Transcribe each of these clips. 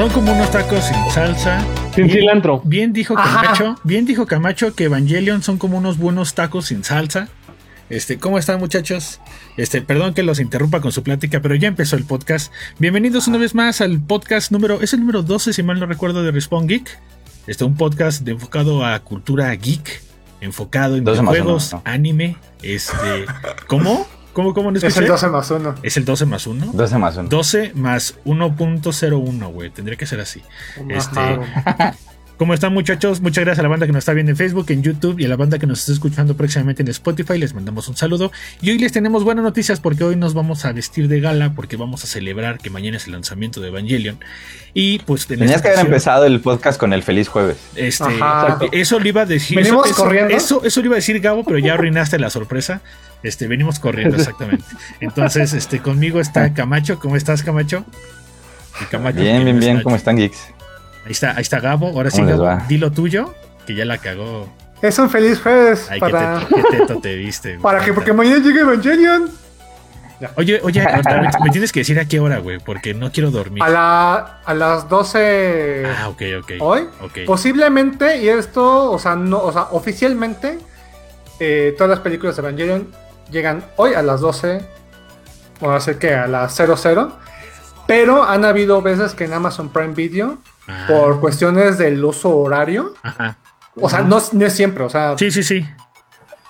Son como unos tacos sin salsa. Sin Bien- cilantro. Bien dijo Ajá. Camacho, bien dijo Camacho que Evangelion son como unos buenos tacos sin salsa. Este, ¿cómo están muchachos? Este, perdón que los interrumpa con su plática, pero ya empezó el podcast. Bienvenidos una vez más al podcast número, es el número 12 si mal no recuerdo de Respawn Geek. Este, un podcast de- enfocado a cultura geek, enfocado en 12 más juegos, anime, este, ¿cómo? ¿Cómo cómo no Es el escuché? 12 más 1. Es el 12 más 1. 12 más 1. 12 más 1.01, güey. Tendría que ser así. Este. ¿Cómo están muchachos? Muchas gracias a la banda que nos está viendo en Facebook, en YouTube y a la banda que nos está escuchando próximamente en Spotify. Les mandamos un saludo. Y hoy les tenemos buenas noticias porque hoy nos vamos a vestir de gala porque vamos a celebrar que mañana es el lanzamiento de Evangelion. Y pues en Tenías que haber empezado el podcast con el feliz jueves. Este, eso le iba a decir. Venimos eso, corriendo. Eso, eso le iba a decir Gabo, pero ya arruinaste la sorpresa. Este, venimos corriendo, exactamente. Entonces, este, conmigo está Camacho. ¿Cómo estás, Camacho? Camacho, Bien, bien, bien. ¿Cómo están, geeks? Ahí está, ahí está Gabo. Ahora sí, ¿Cómo les Gabo, va? di lo tuyo, que ya la cagó. Es un feliz jueves Ay, para, qué, teto, qué teto te viste. güey. para que porque mañana llegue Evangelion. Oye, oye, me, me tienes que decir a qué hora, güey, porque no quiero dormir. A, la, a las 12 Ah, ok, ok. hoy. Posiblemente, y esto, o sea, no, o sea, oficialmente, eh, todas las películas de Evangelion llegan hoy a las 12. Bueno, a ser que a las 00. Pero han habido veces que en Amazon Prime Video, Por cuestiones del uso horario, Ajá. o sea, no, es- no es siempre, o sea, Sí, sí, sí.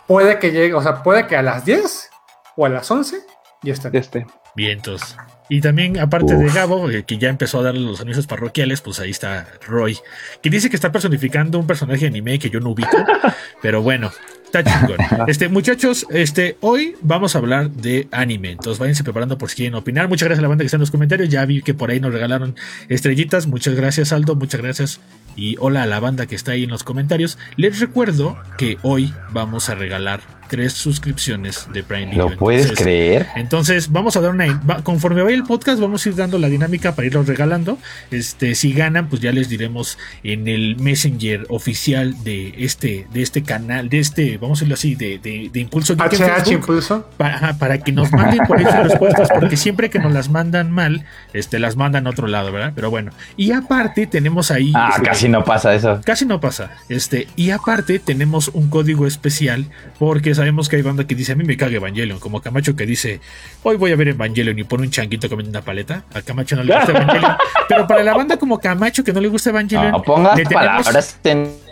puede que llegue, o sea, puede que a las 10 o a las 11 ya estén. Este. Vientos. Y también, aparte de. Gabo, eh, que ya empezó a darle los anuncios parroquiales, pues ahí está Roy, que dice que está personificando un personaje de anime que yo no ubico, pero bueno, está chingón. Este, muchachos, este, hoy vamos a hablar de anime, entonces váyanse preparando por si quieren opinar. Muchas gracias a la banda que está en los comentarios, ya vi que por ahí nos regalaron estrellitas, muchas gracias Aldo, muchas gracias y hola a la banda que está ahí en los comentarios. Les recuerdo que hoy vamos a regalar tres suscripciones de Prime Video. ¿Lo puedes Entonces, creer? entonces, vamos a dar una. va- conforme vaya el podcast, vamos a ir dando la dinámica para irlos regalando. Este, si ganan, pues ya les diremos en el Messenger oficial de este, de este canal, de este, vamos a decirlo así, de, de, de Impulso Geek HH Impulso. para, para que nos manden por ahí sus respuestas, porque siempre que nos las mandan mal, este, las mandan a otro lado, ¿verdad? Pero bueno. Y aparte, tenemos ahí. Ah, este, casi no pasa eso. Casi no pasa. Este, y aparte tenemos un código especial porque sabemos que hay banda que dice a mí me caga Evangelion, como Camacho que dice hoy voy a ver Evangelion y pone un changuito comiendo una paleta. A Camacho no le gusta Evangelion. Pero para la banda como Camacho que no le gusta Evangelion, No pongas le tenemos- palabras en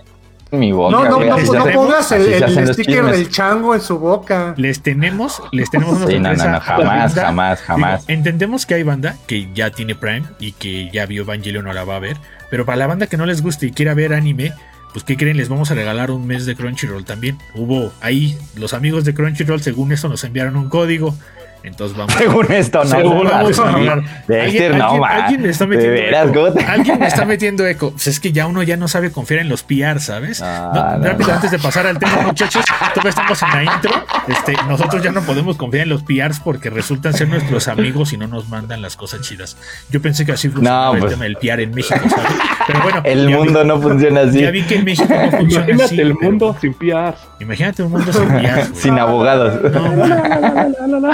mi boca. No, no, no, no pongas el, sticker del chango en su boca. les tenemos, les tenemos una Sí, no, sorpresa. no, no, jamás, banda. jamás, jamás. Digo, entendemos que hay banda que ya tiene Prime y que ya vio Evangelion o la va a ver, pero para la banda que no les guste y quiera ver anime, pues ¿qué creen? Les vamos a regalar un mes de Crunchyroll también. Hubo ahí los amigos de Crunchyroll, según eso, nos enviaron un código. Entonces vamos. Según esto, no. Según vamos a no, hablar. Dexter, Alguien- no, alguien- alguien está De metiendo veras, eco. ¿cómo te- Alguien le está metiendo eco. Pues es que ya uno ya no sabe confiar en los PR, ¿sabes? Ah, No, no, rápido, no. antes de pasar al tema, muchachos, todavía estamos en la intro. Este, nosotros ya no podemos confiar en los PRs porque resultan ser nuestros amigos y no nos mandan las cosas chidas. Yo pensé que así funcionaba No, el pues. tema del PR en México, ¿sabes? Pero bueno, El mundo vi- no funciona así. Ya vi que en México no funciona Imagínate así. el pero- mundo sin PR. Imagínate un mundo sin güey. Sin abogados. No.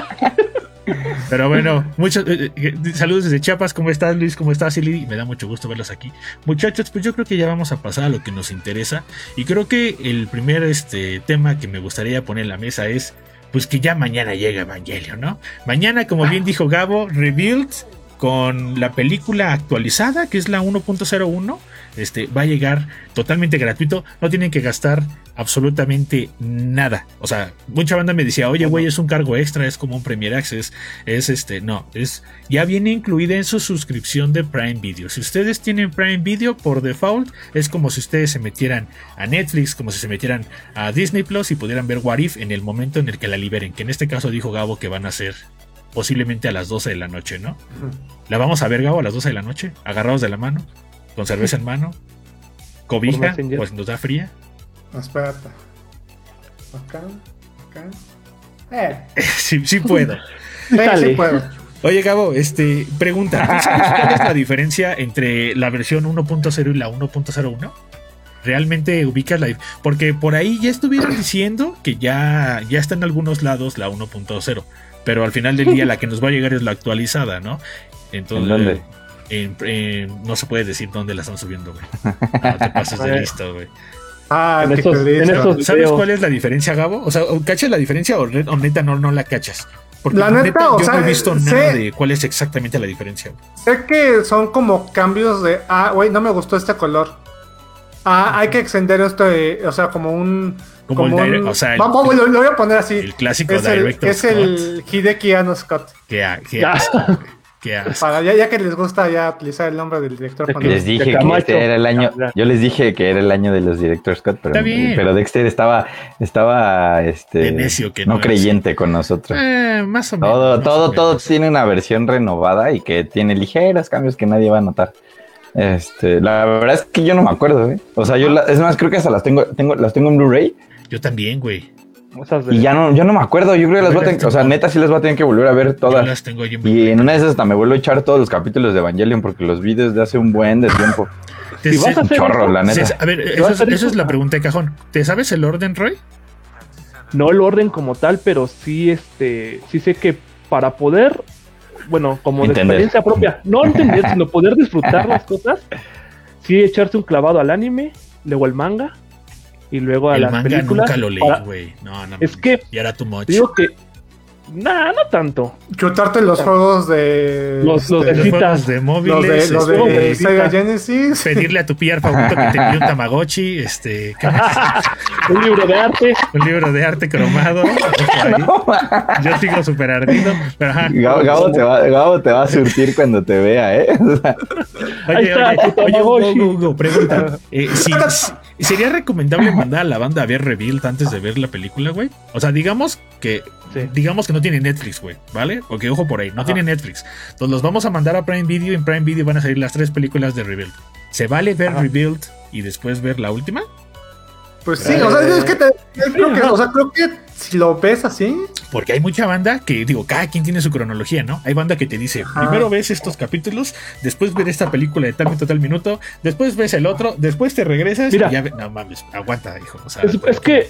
Pero bueno, muchos eh, eh, saludos desde Chiapas. ¿Cómo estás, Luis? ¿Cómo estás, Silly? Me da mucho gusto verlos aquí. Muchachos, pues yo creo que ya vamos a pasar a lo que nos interesa. Y creo que el primer este, tema que me gustaría poner en la mesa es pues que ya mañana llega Evangelio, ¿no? Mañana, como bien dijo Gabo, Rebuild con la película actualizada, que es la 1.01, este, va a llegar totalmente gratuito. No tienen que gastar absolutamente nada. O sea, mucha banda me decía, oye, güey, es un cargo extra, es como un Premier Access. Es este, no, es ya viene incluida en su suscripción de Prime Video. Si ustedes tienen Prime Video por default, es como si ustedes se metieran a Netflix, como si se metieran a Disney Plus y pudieran ver What If en el momento en el que la liberen. Que en este caso dijo Gabo que van a ser posiblemente a las 12 de la noche, ¿no? La vamos a ver, Gabo, a las 12 de la noche, agarrados de la mano, con cerveza en mano, cobija, pues nos da fría. Espérate. Acá, acá. Eh, sí, sí puedo. sí, puedo. Oye, Gabo, este, pregunta, ¿tú sabes cuál es la diferencia entre la versión 1.0 y la 1.01? ¿Realmente ubicas la Porque por ahí ya estuvieron diciendo que ya, ya está en algunos lados la 1.0, pero al final del día la que nos va a llegar es la actualizada, ¿no? Entonces, ¿En dónde? En- en- no se puede decir dónde la están subiendo, güey. No te pases de listo, güey. Ah, En esos- ¿Sabes videos. cuál es la diferencia, Gabo? O sea, ¿o ¿cachas la diferencia o, o neta no, no la cachas? Porque La neta, o yo sea, no he visto sé- nada de cuál es exactamente la diferencia. güey. Sé que son como cambios de. Ah, güey, no me gustó este color. Ah, hay que extender esto de. O sea, como un. Como el un- direct- o sea, el- Vamos, lo, lo voy a poner así. El clásico es el, es el Hideki Anno Scott. Que, que asco. Qué asco. Para, ya, ya que les gusta ya utilizar el nombre del director. Cuando- Les dije que Camacho. este era el año. Yo les dije que era el año de los Director Scott, pero, Dexter estaba, estaba este, necio que no no es. creyente con nosotros. Eh, más o menos. Todo, todo, todo tiene una versión renovada y que tiene ligeros cambios que nadie va a notar. Este, la verdad es que yo no me acuerdo, ¿eh? O sea, yo la- es más, creo que hasta las tengo, tengo, las tengo en Blu-ray Yo también, güey. Esas de- y ya no, yo no me acuerdo. Yo creo que las voy a tener, o sea, neta sí las voy a tener que volver a ver todas. las tengo ahí en Y en una de esas hasta me vuelvo a echar todos los capítulos de Evangelion porque los vi desde hace un buen de tiempo. Te Si sé- vas a hacer chorro, eso, la neta. a ver, eso a es, eso la pregunta de cajón. ¿Te sabes el orden, Roy? no el orden como tal, pero sí, este, sí sé que para poder, bueno, como de Entender. experiencia propia, no entender, sino poder disfrutar las cosas, sí echarse un clavado al anime, luego al manga y luego a El las manga películas. nunca lo leí, para- güey. No, no. Es que- Ya era too much. Digo que, nah, no tanto. Chutarte los juegos de. Los- los este, de Los juegos de los móviles. de, los este, de este, Sega. Genesis. pedirle a tu PR favorito que te envíe un Tamagotchi, este, ¿qué más? Un libro de arte. un libro de arte cromado. Yo sigo súper ardido. Pero ajá. Gabo, Gabo te va, Gabo te va a surtir cuando te vea, ¿eh? Oye, Ahí está, oye, tu oye. Hugo, Hugo, pregunta. eh, si- ¿Sería recomendable mandar a la banda a ver Rebuild antes de ver la película, güey? O sea, digamos que Sí. digamos que no tiene Netflix, güey, ¿vale? Porque ojo por ahí, no Ajá. tiene Netflix. Entonces los vamos a mandar a Prime Video y en Prime Video van a salir las tres películas de Rebuild. ¿Se vale ver Ajá. Rebuild y después ver la última? Pues sí, o sea, es que te- yo creo que, o sea, creo que si lo ves así, Porque hay mucha banda que, digo, cada quien tiene su cronología, ¿no? Hay banda que te dice, Ajá. primero ves estos capítulos, después ves esta película de tal minuto, tal minuto, después ves el otro, después te regresas Mira. y ya... ve- No mames, aguanta, hijo. O sea, Es, es que,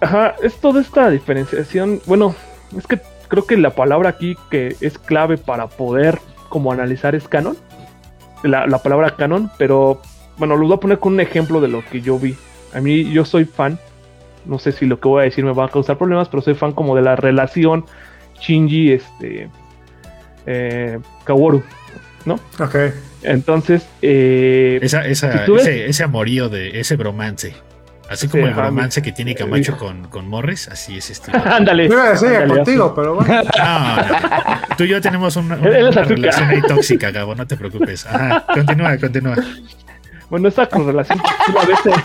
ajá, es toda esta diferenciación. Bueno, es que creo que la palabra aquí que es clave para poder como analizar es canon. La, la palabra canon, pero bueno, lo voy a poner con un ejemplo de lo que yo vi. A mí, yo soy fan. No sé si lo que voy a decir me va a causar problemas, pero soy fan como de la relación Shinji, este, eh, Kaworu. ok. Entonces, eh, Esa, esa, Si tú ves- ese, ese amorío de ese bromance. Así Sí, como el mi- que tiene Camacho con, con Morris, así es este. ándale. Yo iba a contigo, pero bueno. No, no. Tú y yo tenemos una, relación ahí tóxica, Gabo, no te preocupes. Ajá, continúa, continúa. Bueno, esa correlación tú ves en-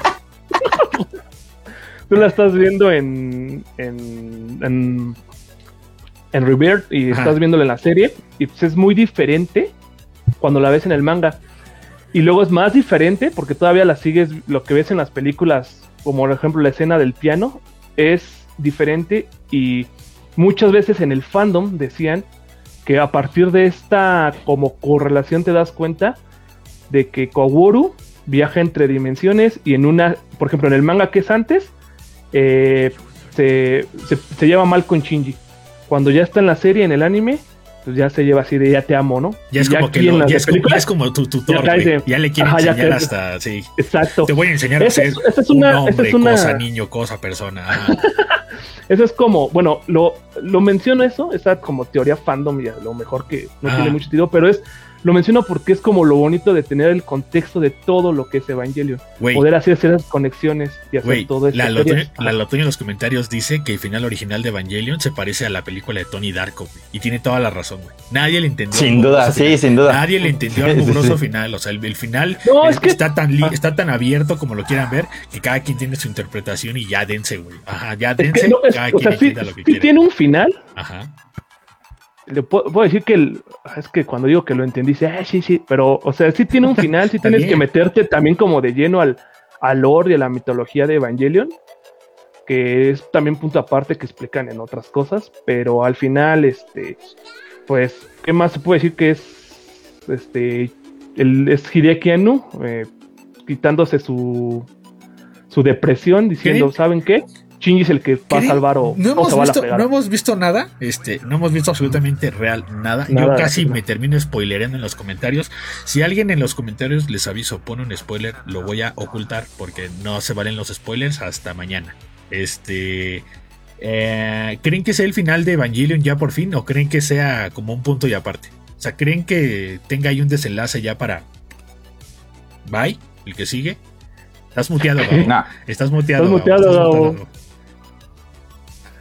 tú la estás viendo en en en, en Rebirth y Ajá. estás viéndola en la serie y pues es muy diferente cuando la ves en el manga. Y luego es más diferente porque todavía la sigues lo que ves en las películas, como por ejemplo la escena del piano es diferente y muchas veces en el fandom decían que a partir de esta como correlación te das cuenta de que Kaworu viaja entre dimensiones y en una, por ejemplo, en el manga que es antes, eh, se, se, se lleva mal con Shinji. Cuando ya está en la serie, en el anime, pues ya se lleva así de ya te amo, ¿no? Ya es como que lo- ya, es como, ya películas- es como tu tutor, ya de- le quiere enseñar hasta, sí. Exacto. Te voy a enseñar a ser es- esa es un una- esa hombre, es una- cosa, niño, cosa, persona. Eso es como, bueno, lo, lo menciono eso, esa como teoría fandom y a lo mejor que no tiene mucho sentido, pero es, lo menciono porque es como lo bonito de tener el contexto de todo lo que es Evangelion. Güey, Poder hacer esas conexiones y hacer Güey, todo esto. la Lotoño, la Lotoño en los comentarios dice que el final original de Evangelion se parece a la película de Tony Darko. Y tiene toda la razón, güey. Nadie le entendió. sin duda, sí, final. sin duda. Nadie le entendió al Sí, sí, mugroso sí. final. O sea, el, el final No, es- es que- está, tan li- Ah. está tan abierto como lo quieran ver que cada quien tiene su interpretación y ya dense, güey. Ajá, ya Es dense. que no, es- cada o quien sea, sí, lo que sí quiere. tiene un final. Ajá. Le puedo, puedo decir que el- es que cuando digo que lo entendí, dice, ah, sí, sí, pero, o sea, sí tiene un final, sí tienes que meterte también como de lleno al, al lore y a la mitología de Evangelion, que es también punto aparte que explican en otras cosas, pero al final, este, pues, ¿qué más se puede decir que es, este, el, es Hideki Anno, eh, quitándose su, su depresión, diciendo, ¿Qué? ¿saben qué? Shinji es el que va a salvar o, no o hemos, se va a la visto, fregada. no hemos visto nada, este, no hemos visto absolutamente real nada. Nada, Yo casi me termino spoilerando en los comentarios. Si alguien en los comentarios les aviso, pone un spoiler, lo voy a ocultar porque no se valen los spoilers hasta mañana. Este, eh, ¿creen que sea el final de Evangelion ya por fin o creen que sea como un punto y aparte? O sea, ¿creen que tenga ahí un desenlace ya para Bye, el que sigue? Estás muteado, Gabo. No, Estás muteado. Estás Gabo, muteado, estás Gabo.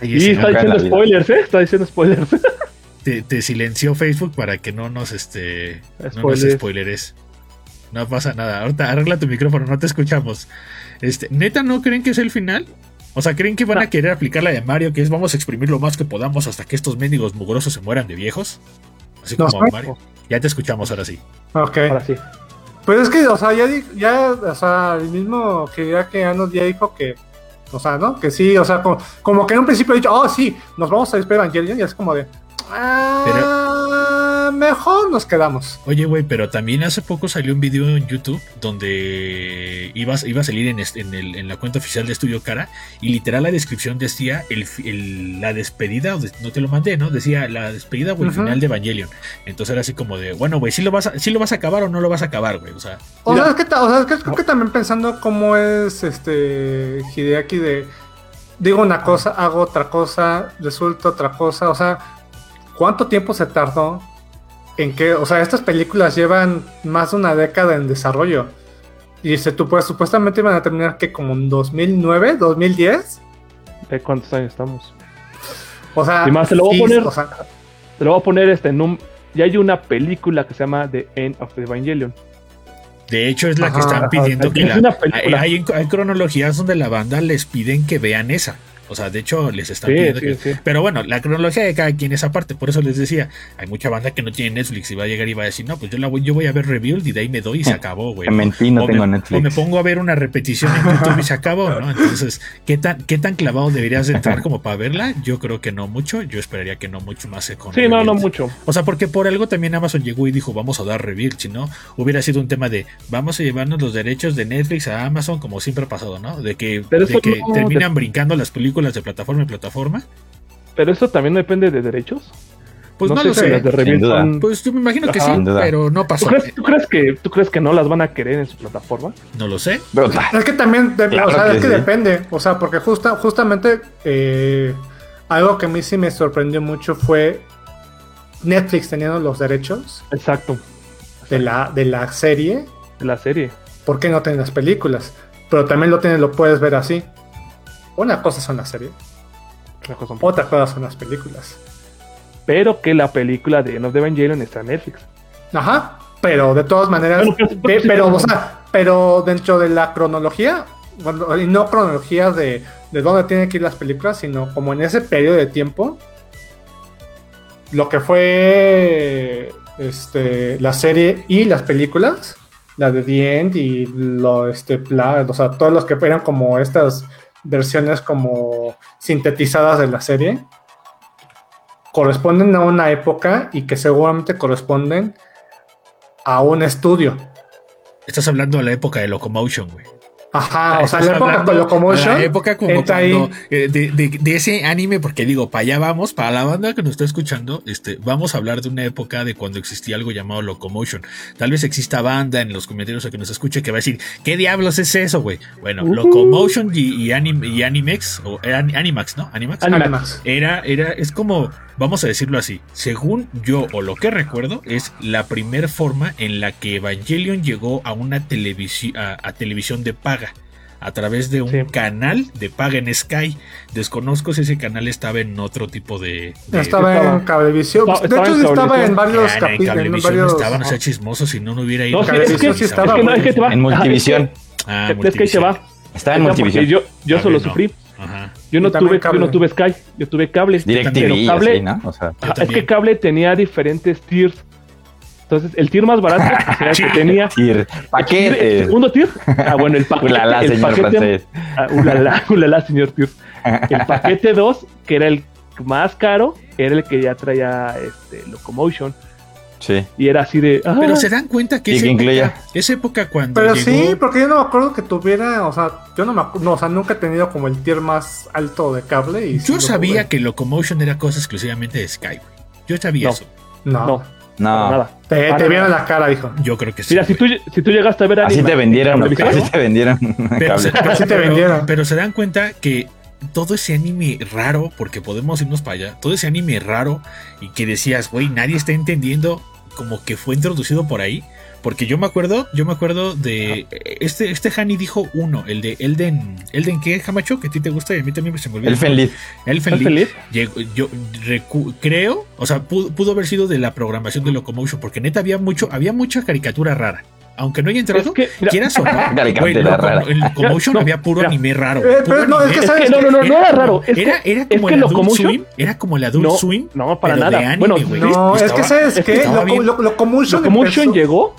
Ay, Y está diciendo spoilers, ¿eh? Está diciendo spoilers. te, te silenció Facebook para que no nos este no nos Spoilers. spoileres. No pasa nada. Ahorita arregla tu micrófono, no te escuchamos. Este, ¿neta no creen que es el final? O sea, ¿creen que van a querer aplicar la de Mario, que es vamos a exprimir lo más que podamos hasta que estos mendigos mugrosos se mueran de viejos? Así No como. Mario. Ya te escuchamos ahora sí. Ok. Ahora sí. Pues es que, o sea, ya, ya o sea, el mismo que ya que Anos ya dijo que, o sea, ¿no? Que sí, o sea, como, como que en un principio ha dicho, oh, sí, nos vamos a despedir de Evangelion, y es como de, ah, mejor nos quedamos. Oye, güey, pero también hace poco salió un video en YouTube donde iba, iba a salir en, este- en, el- en la cuenta oficial de Estudio Cara y literal la descripción decía el, fi- el- la despedida, no te lo mandé, ¿no? Decía la despedida o el final de Evangelion. Entonces era así como de, bueno, güey, ¿sí lo, vas a, ¿sí lo vas a acabar o no lo vas a acabar, güey? O sea, O sea, es que, o sea, es que creo que también pensando cómo es este Hideaki de digo una cosa, hago otra cosa, resulta otra cosa, o sea, ¿cuánto tiempo se tardó en que, o sea, estas películas llevan más de una década en desarrollo? Y se pues, supuestamente iban a terminar que como en 2009, 2010. ¿De cuántos años estamos? O sea, Y más, te lo voy a poner. o sea, Te lo voy a poner este en un. Ya hay una película que se llama The End of the Evangelion. de hecho es la que están ajá, pidiendo que es la... una Hay, película. hay- hay cronologías donde la banda les piden que vean esa. O sea, de hecho les están Sí, pidiendo sí, que... sí. Pero bueno, la cronología de cada quien es aparte, por eso les decía, hay mucha banda que no tiene Netflix y va a llegar y va a decir, no, pues yo, la voy, yo voy a ver Rebuild y de ahí me doy y se acabó, güey. me mentí, no o, tengo me, Netflix. o me pongo a ver una repetición en YouTube y se acabó, ¿no? Entonces, ¿qué tan, qué tan clavado deberías de entrar como para verla? Yo creo que no mucho, yo esperaría que no mucho más con Sí, no, no mucho. O sea, porque por algo también Amazon llegó y dijo, vamos a dar Rebuild, si no, hubiera sido un tema de, vamos a llevarnos los derechos de Netflix a Amazon, como siempre ha pasado, ¿no? De que, de que no- terminan brincando las películas de plataforma en plataforma. Pero eso también depende de derechos. Pues no, sé lo sé. las de Sin duda. Pues yo me imagino que Ajá. sí, pero no ¿Tú pasó. crees, tú, crees que, ¿Tú crees que no las van a querer en su plataforma? No lo sé. Pero, ah, Es que también, de- Claro o sea, que es que sí. depende, o sea, porque justa, justamente eh, algo que a mí sí me sorprendió mucho fue Netflix teniendo los derechos Exacto. de la, de la serie, De la serie. ¿por qué no tienen las películas? Pero también lo tienes, lo puedes ver así. Una cosa son las series, cosa un- otra cosa son las películas. Pero que la película de End of the Evangelion está en Netflix. Ajá, pero de todas maneras, pero- o sea, pero dentro de la cronología, bueno, y no cronología de, de dónde tienen que ir las películas, sino como en ese periodo de tiempo, lo que fue este, la serie y las películas, la de The End y lo, este, la- o sea, todos los que eran como estas versiones como sintetizadas de la serie, corresponden a una época y que seguramente corresponden a un estudio. Estás hablando de la época de Locomotion, güey. Ajá, o sea, la época de Locomotion. La época como cuando, ahí. eh, de, de- de ese anime, porque digo, para allá vamos, para la banda que nos está escuchando, este, vamos a hablar de una época de cuando existía algo llamado Locomotion. Tal vez exista banda en los comentarios a que nos escuche que va a decir, ¿qué diablos es eso, güey? Bueno, Ujú. Locomotion y, y, Anim- y Animex, o era Animax, ¿no? Animax. Animax. Era, era, es como, vamos a decirlo así, según yo o lo que recuerdo, es la primer forma en la que Evangelion llegó a una televisión, a, a televisión de paga, a través de un Sí. canal de paga en Sky. Desconozco si ese canal estaba en otro tipo de... de- Estaba estaba- en Cablevisión. estaba- de estaba hecho, en estaba en varios Ah, en capítulos. En Cablevisión varios... estaban, o sea, Ajá. chismosos, si no, no hubiera ido. No, sí, a es que, sí es estaba, que no, güey. es que te va. en Multivisión. Ah, Es que, es que ahí se va. Está en Multivisión. Yo, yo Ah, solo sufrí. Ajá. Yo no, tuve, yo no tuve Sky, yo tuve cable. DirecTV, cable- así, ¿no? O sea, Ajá, es que cable tenía diferentes tiers. Entonces, el tier más barato era el que tenía. ir, El paquetes. segundo tier. Ah, bueno, el paquete. Ulala, el señor paquete francés. ah, ulala, ulala, señor tier. El paquete 2, que era el más caro, era el que ya traía este, Locomotion. Sí. Y era así de. ah, Pero se dan cuenta que esa época, esa época cuando Pero llegó, sí, porque yo no me acuerdo que tuviera, o sea, yo no me acu- no, o sea, nunca he tenido como el tier más alto de cable. Y yo sabía que Locomotion era cosa exclusivamente de Sky. Yo sabía No. eso. No, no, No. nada. te, te vieron nada. la cara, dijo. Yo creo que sí. Mira, si tú, si tú llegaste a ver Así te vendieron, así te vendieron. Pero, se. Así te pero- vendieron. pero se dan cuenta que todo ese anime raro, porque podemos irnos para allá, todo ese anime raro y que decías, güey, nadie está entendiendo como que fue introducido por ahí. Porque yo me acuerdo, yo me acuerdo de este, este Hani dijo uno, el de Elden, Elden qué, Jamacho, que a ti te gusta y a mí también se me olvidó. El Fenlit. Elfen ¿Estás Lied. feliz? Llegó- yo recu- creo, o sea, pudo, pudo haber sido de la programación de Locomotion, porque neta había mucho, había mucha caricatura rara. Aunque no haya entrado, Es que, mira, quieras o no, Caricatura güey, Loco- rara. en Locomotion No, había puro mira. anime raro. Eh, puro pero no, es anime. que es sabes que no, no, no, no era raro. Es era, que, era es como que el Adult Locomotion. Swim, era como el Adult No, Swim. no, para nada. de anime, Bueno, güey. No, es que Estaba- sabes es que que bien. Lo- Locomotion Locomotion empezó- llegó.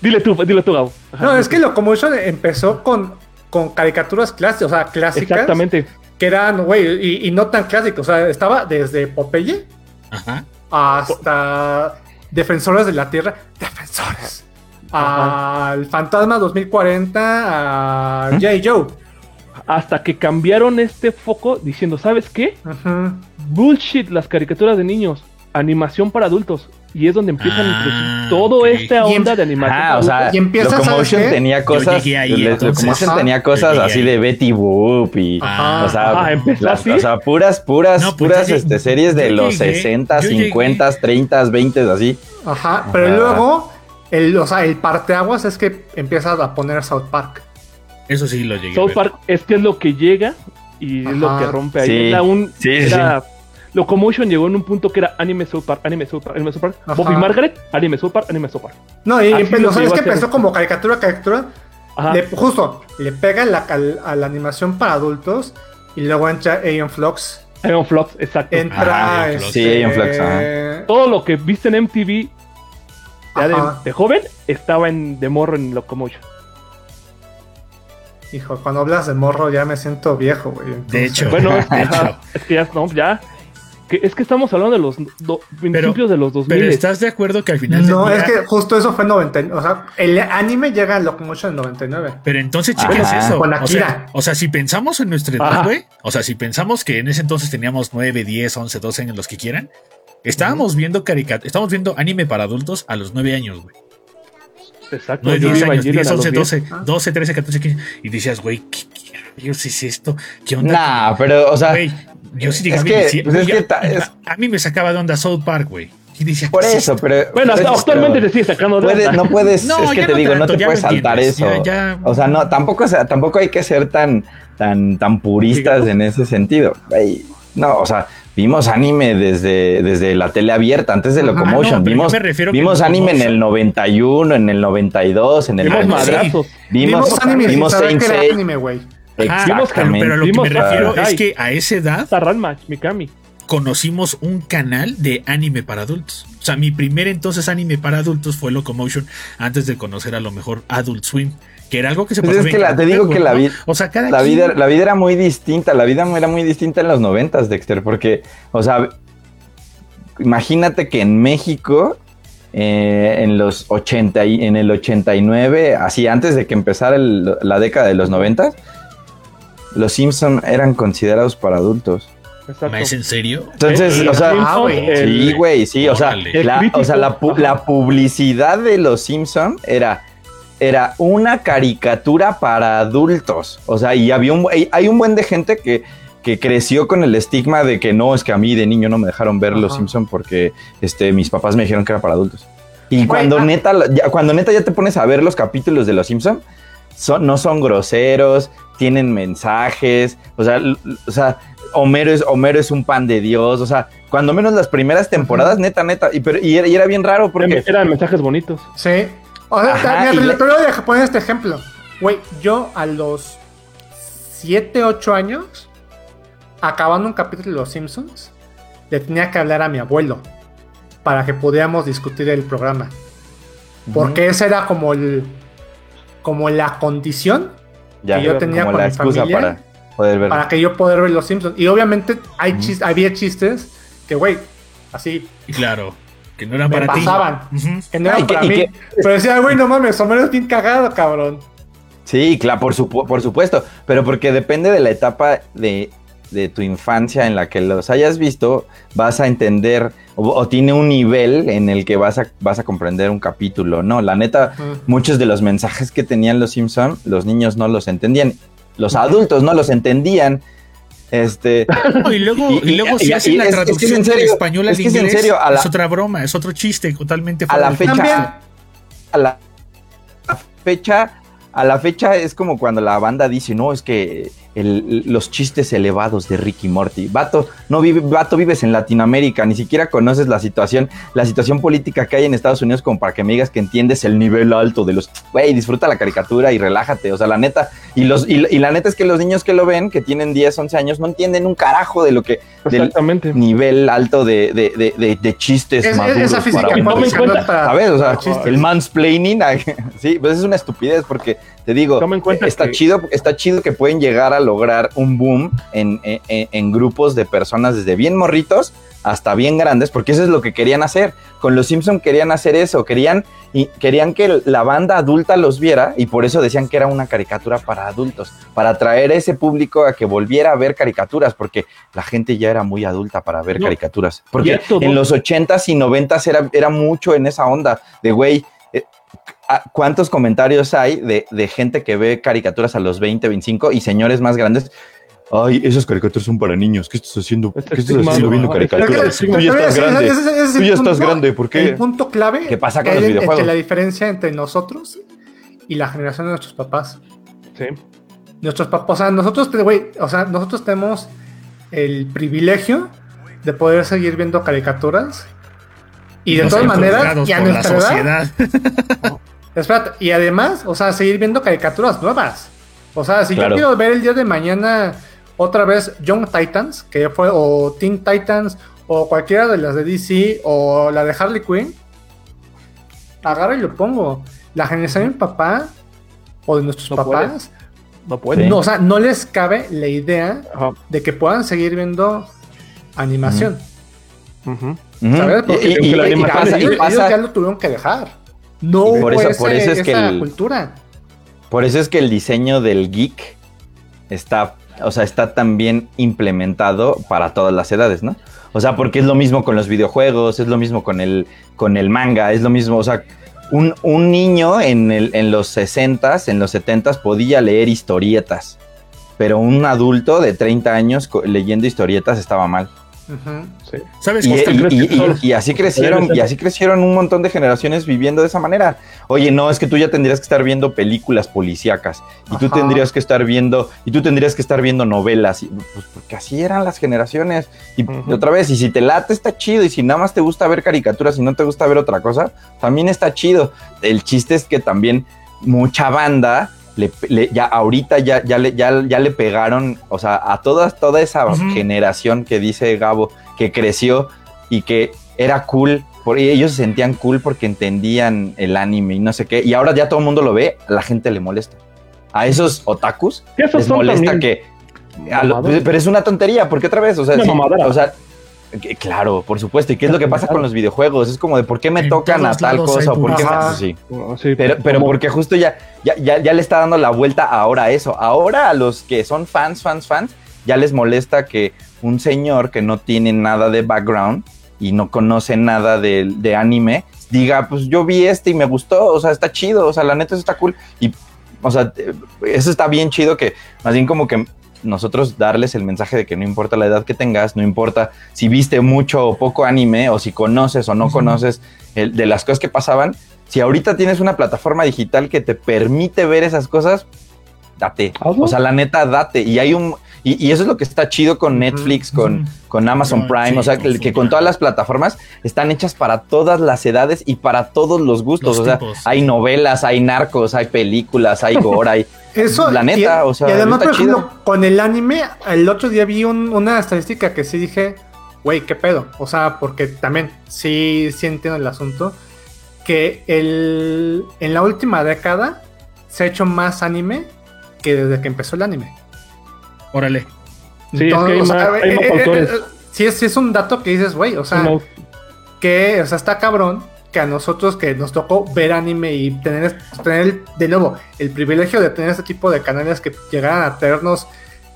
Dile tú, dile tú, Gabo. Ajá, No, es que. Locomotion empezó con, con caricaturas clásicas, o sea, clásicas. Exactamente. Que eran, güey, y, y no tan clásicas. O sea, estaba desde Popeye Ajá. hasta Defensores de la Tierra. Defensores. Al Fantasma 2040, a J. Joe. Hasta que cambiaron este foco diciendo, ¿sabes qué? Bullshit, las caricaturas de niños. Animación para adultos. Y es donde empiezan a Ah, todo ok. esta Y onda de animación. Ah, o sea. Y empieza, ¿sabes Locomotion tenía cosas. llegué ahí, le- entonces. Ajá. tenía cosas llegué así ahí. de Betty Boop y. Ajá. O sea, Ajá, empezó las- así. o sea, puras, puras, No, pues puras yo este, llegué- series de los llegué- 60, yo llegué- 50, 30, 20, así. Ajá, pero Ajá. luego, el, o sea, el parteaguas es que empiezas a poner South Park. Eso sí lo llegué. a South ver. Park es que es lo que llega y es lo que rompe ahí. Sí. Era un, Sí, sí, era- Locomotion llegó en un punto que era anime South Park, anime South Park, anime South Park. Ajá. Bobby Margaret, anime South Park, anime South Park. No, y que empezó como caricatura, caricatura. Ajá. Le- justo, le pega la, a la animación para adultos y luego entra Aeon Flux. Iron Flux, exacto. Entra. Aeon Flux. este, Sí, Aeon Flux, ajá. Todo lo que viste en MTV ya de, de joven estaba en de morro en Locomotion. Hijo, cuando hablas de morro ya me siento viejo, güey. De hecho, Bueno, de ajá, hecho. es que ya, no, ya. Que, es que estamos hablando de los do- principios de los 2000. Pero estás de acuerdo que al final. No, es que justo eso fue en 99. O sea, el anime llega a Locomotion en 99. Pero entonces, Ah, chicas, bueno, eso. con O sea, o sea, si pensamos en nuestra edad, güey. O sea, si pensamos que en ese entonces teníamos 9, 10, 11, 12 años, los que quieran. Estábamos viendo caricat estamos viendo anime para adultos a los 9 años, güey. Exacto. 9, yo 10 vi años, Evangelion 10, a los 11, 10. 12, 12, 13, 14, 15. Y decías, güey, ¿qué, rayos es esto? ¿Qué onda? Nah, pero, o sea, yo sí es que- decía, pues es oye, que a, ta- es- a- a mí me sacaba de onda South Park, güey. Y decía, por ¿qué es eso, pero. Bueno, hasta pero- actualmente te sigue sacando de Puede- onda. no puedes, No, es que te no digo, no te puedes saltar eso. ya- ya- O sea, no, tampoco, o sea, tampoco hay que ser tan, tan, tan puristas en ese sentido. No, o sea, vimos anime desde, desde la tele abierta, antes de Ajá, Locomotion. no, vimos yo me refiero que vimos anime en el 91, en el 92, en el Vimos Ah, no, 96. madrazos. Vimos, Vimos Saint anime, güey. Ajá, Exactamente. pero, pero lo que me refiero a- es que a esa edad Mikami. conocimos un canal de anime para adultos. O sea, mi primer entonces anime para adultos fue Locomotion antes de conocer a lo mejor Adult Swim, que era algo que se Pues pasaba es en que la- te digo que la Network, vi- ¿no? O sea, cada La quien- vida, la vida era muy distinta, la vida era muy distinta en los noventas, Dexter, porque, o sea, imagínate que en México, eh, en los 80, y- en el 89, así antes de que empezara el- la década de los noventas, los Simpson eran considerados para adultos. Exacto. ¿Es en serio? Entonces, o sea, Simpson, ah, el- Sí, güey, sí, o sea, la, o sea, la, pu- ajá. la publicidad de los Simpson era, era una caricatura para adultos. O sea, y había un, hay- hay un buen de gente que, que creció con el estigma de que no, es que a mí de niño no me dejaron ver los. Simpson porque este, mis papás me dijeron que era para adultos. Y cuando ah. neta, ya, cuando neta ya te pones a ver los capítulos de los Simpson, son, no son groseros, tienen mensajes, o sea, o sea, Homero es, Homero es un pan de Dios, o sea, cuando menos las primeras temporadas, neta, neta, y, pero, y, era, y era bien raro porque... Eran mensajes bonitos. Sí. O sea, Ajá, mira, y te, le- te voy a poner este ejemplo. Güey, yo a los 7, 8 años, acabando un capítulo de Los Simpsons, le tenía que hablar a mi abuelo para que pudiéramos discutir el programa. Porque esa era como el como la condición ya, que yo tenía como con la mi excusa familia, para poder ver. para que yo poder ver Los Simpsons. Y obviamente hay chis- había chistes que, güey, así Claro, Que no eran Me para ti. pasaban. Ujú. Que no era Ah, y que- para mí. Pero decía, güey, no mames, Homero es bien cagado, cabrón. Sí, claro, por, supu- por supuesto, pero porque depende de la etapa de, de tu infancia en la que los hayas visto, vas a entender o, o tiene un nivel en el que vas a, vas a comprender un capítulo, ¿no? La neta, muchos de los mensajes que tenían los Simpson, los niños no los entendían, los adultos no los entendían. Este, No, y luego, y, Y- y- luego si hacen la es- es que es traducción en serio, español al es que es en inglés, serio, a la- es otra broma, es otro chiste totalmente A la fecha- También, a la fecha, a la fecha es como cuando la banda dice, no, es que el- los chistes elevados de Ricky Morty. Vato, no vive, vato, vives en Latinoamérica, ni siquiera conoces la situación, la situación política que hay en Estados Unidos como para que me digas que entiendes el nivel alto de los, güey, disfruta la caricatura y relájate, o sea, la neta, y los, y, y la neta es que los niños que lo ven, que tienen 10, 11 años, no entienden un carajo de lo que, del Exactamente. nivel alto de, de, de, de- de chistes es, maduros esa física para no cuenta- es para- ¿Sabes? O sea, el mansplaining, sí, pues es una estupidez porque te digo, está que- chido, está chido que pueden llegar a lograr un boom en, en- grupos de personas desde bien morritos hasta bien grandes, porque eso es lo que querían hacer. Con los Simpson querían hacer eso, querían y querían que la banda adulta los viera y por eso decían que era una caricatura para adultos, para atraer a ese público a que volviera a ver caricaturas, porque la gente ya era muy adulta para ver No, caricaturas. Porque en los 80s y 90s era, era mucho en esa onda de, güey, eh, ¿a- ¿cuántos comentarios hay de, de gente que ve caricaturas a los 20, 25 y señores más grandes? Ay, esas caricaturas son para niños. ¿Qué estás haciendo? Este ¿Qué estás haciendo viendo caricaturas? Tú ya estás grande. Tú ya estás grande. ¿Por qué? El punto clave ¿Qué pasa que con los hay en- videojuegos? entre la diferencia entre nosotros y la generación de nuestros papás. Sí. Nuestros papás, o sea, nosotros, te- güey, o sea, nosotros tenemos el privilegio de poder seguir viendo caricaturas y de No todas maneras, juzgados y a nuestra edad. espérate, y además, o sea, seguir viendo caricaturas nuevas. O sea, si Claro. yo quiero ver el día de mañana otra vez Young Titans, que fue, o Teen Titans, o cualquiera de las de DC, o la de Harley Quinn, agarro y lo pongo. La generación de mi papá, o de nuestros No papás, No puede. No, o sea, no les cabe la idea Ajá. de que puedan seguir viendo animación. Ujú. ¿Sabes? Porque Y- y- la y animación pasa- y ellos, pasa- ellos ya lo tuvieron que dejar. No por hubo eso- ese- por eso es que esa el- cultura. Por eso es que el diseño del geek está, o sea, está tan bien implementado para todas las edades, ¿no? O sea, porque es lo mismo con los videojuegos, es lo mismo con el, con el manga, es lo mismo, o sea, un, un niño en, el, en los 60s, en los 70s podía leer historietas, pero un adulto de 30 años leyendo historietas estaba mal. Sí. ¿Sabes? Y, así crecieron, y así crecieron un montón de generaciones viviendo de esa manera. Oye, no, es que tú ya tendrías que estar viendo películas policíacas, y tú tendrías que estar viendo, y tú tendrías que estar viendo novelas, y, pues porque así eran las generaciones. Y otra vez, y si te late está chido, y si nada más te gusta ver caricaturas y no te gusta ver otra cosa, también está chido. El chiste es que también mucha banda le, le- ya ahorita ya, ya, le, ya, ya le pegaron, o sea, a toda, toda esa generación que dice Gabo, que creció y que era cool, por, y ellos se sentían cool porque entendían el anime y no sé qué, y ahora ya todo el mundo lo ve, a la gente le molesta. A esos otakus esos les molesta también que... lo- pero es una tontería, porque otra vez, o sea, sí, o sea, claro, por supuesto. ¿Y qué es lo que pasa con los videojuegos? Es como de por qué me En tocan a tal cosa o por qué me- sí. No, sí, Pero, pero porque justo ya, ya, ya, ya le está dando la vuelta ahora a eso. Ahora a los que son fans, fans, fans, ya les molesta que un señor que no tiene nada de background y no conoce nada de, de anime diga, pues yo vi este y me gustó, o sea, está chido, o sea, la neta eso está cool. Y, o sea, eh, eso está bien chido que más bien como que nosotros darles el mensaje de que no importa la edad que tengas, no importa si viste mucho o poco anime o si conoces o no conoces el- de las cosas que pasaban, si ahorita tienes una plataforma digital que te permite ver esas cosas, date. O sea, la neta, date. Y hay un. Y, y eso es lo que está chido con Netflix, con, con Amazon Prime. sí, o sea, que, con todas las plataformas están hechas para todas las edades y para todos los gustos. Los o sea, tipos. hay novelas, hay narcos, hay películas, hay gore, hay. Eso, La neta, y, o sea, y además, está por ejemplo, chido. con el anime, el otro día vi un- una estadística que sí dije, güey, qué pedo. O sea, porque también sí, sí entiendo el asunto. Que el, en la última década se ha hecho más anime que desde que empezó el anime. Órale. Sí, es que hay o sea, más- hay más eh, eh, autores. eh, sí, es, sí es un dato que dices, güey, o sea, No, que, o sea, está cabrón que a nosotros que nos tocó ver anime y tener, tener de nuevo el privilegio de tener este tipo de canales que llegaran a traernos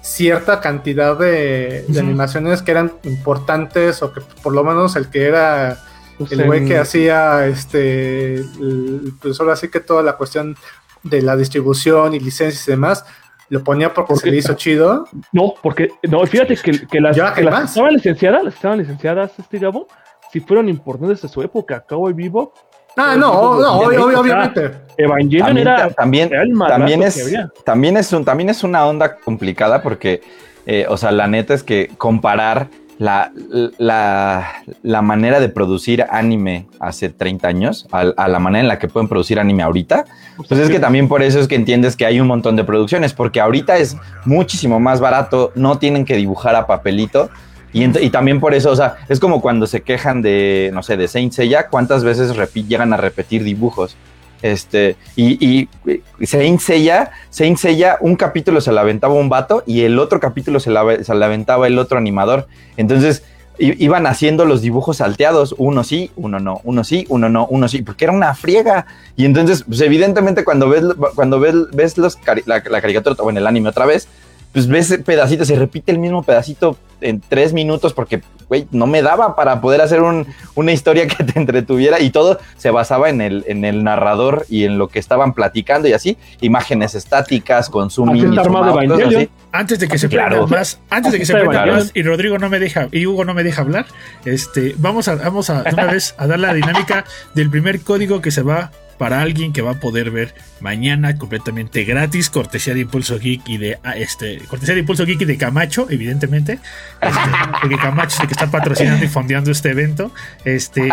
cierta cantidad de, animaciones que eran importantes o que por lo menos el que era Pues el güey en- que hacía este el- pues ahora sí que toda la cuestión de la distribución y licencias y demás lo ponía porque ¿Por se qué? le hizo chido No, porque, no, fíjate que, que las, que estaban licenciadas, las que estaban licenciadas, este Gabo, si fueron importantes de su época, Cowboy Vivo, ah no no obvio- obviamente Evangelion También, era también, era el también que es, había. también es un, también es una onda complicada porque, eh, o sea, la neta es que comparar la, la, la manera de producir anime hace 30 años a, la manera en la que pueden producir anime ahorita, pues es que también por eso es que entiendes que hay un montón de producciones, porque ahorita es muchísimo más barato, no tienen que dibujar a papelito. Y, y también por eso, o sea, es como cuando se quejan de, no sé, de Saint Seiya, ¿cuántas veces llegan a repetir dibujos? Este, y, y Saint Seiya, Saint Seiya, un capítulo se la aventaba un vato y el otro capítulo se la, se aventaba el otro animador. Entonces, iban haciendo los dibujos salteados, uno sí, uno no, uno sí, uno no, uno sí, porque era una friega. Y entonces, pues evidentemente cuando ves, cuando ves, los la, la caricatura o en el anime otra vez, pues ves pedacitos, se repite el mismo pedacito en tres minutos porque, güey, no me daba para poder hacer un, una historia que te entretuviera y todo se basaba en el, en el narrador y en lo que estaban platicando y así, imágenes estáticas con zoom Así in y está zoom armado out, cosas Evangelion. así. Antes de que se Claro. prenda más, antes de que se más y Rodrigo no me deja y Hugo no me deja hablar, este, vamos a vamos a una vez a dar la dinámica del primer código que se va para alguien que va a poder ver mañana completamente gratis, cortesía de Impulso Geek y de ah, este, cortesía de Impulso Geek y de Camacho, evidentemente, este, porque Camacho es el que está patrocinando y fondeando este evento. Este,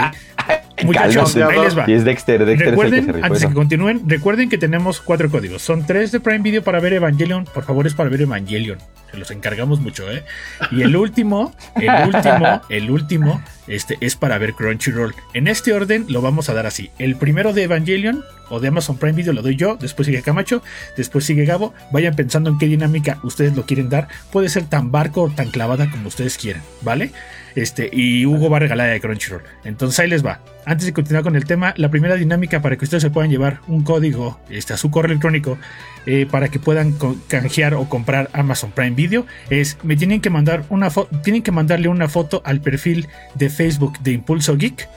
muchachos, Cálmate. ahí les va. Y es Dexter, Dexter es el que Recuerden, se rifó antes de que continúen, recuerden que tenemos cuatro códigos. Son tres de Prime Video para ver Evangelion. Por favor, es para ver Evangelion. Los encargamos mucho, ¿eh? Y el último, el último, el último, este es para ver Crunchyroll. En este orden lo vamos a dar así. El primero de Evangelion o de Amazon Prime Video lo doy yo, después sigue Camacho, después sigue Gabo. Vayan pensando en qué dinámica ustedes lo quieren dar. Puede ser tan barco o tan clavada como ustedes quieran, ¿vale? Este, y Hugo va a regalar de Crunchyroll. Entonces ahí les va. Antes de continuar con el tema, la primera dinámica para que ustedes se puedan llevar un código este, a su correo electrónico eh, para que puedan canjear o comprar Amazon Prime Video es me tienen que mandar una foto, tienen que mandarle una foto al perfil de Facebook de Impulso Geek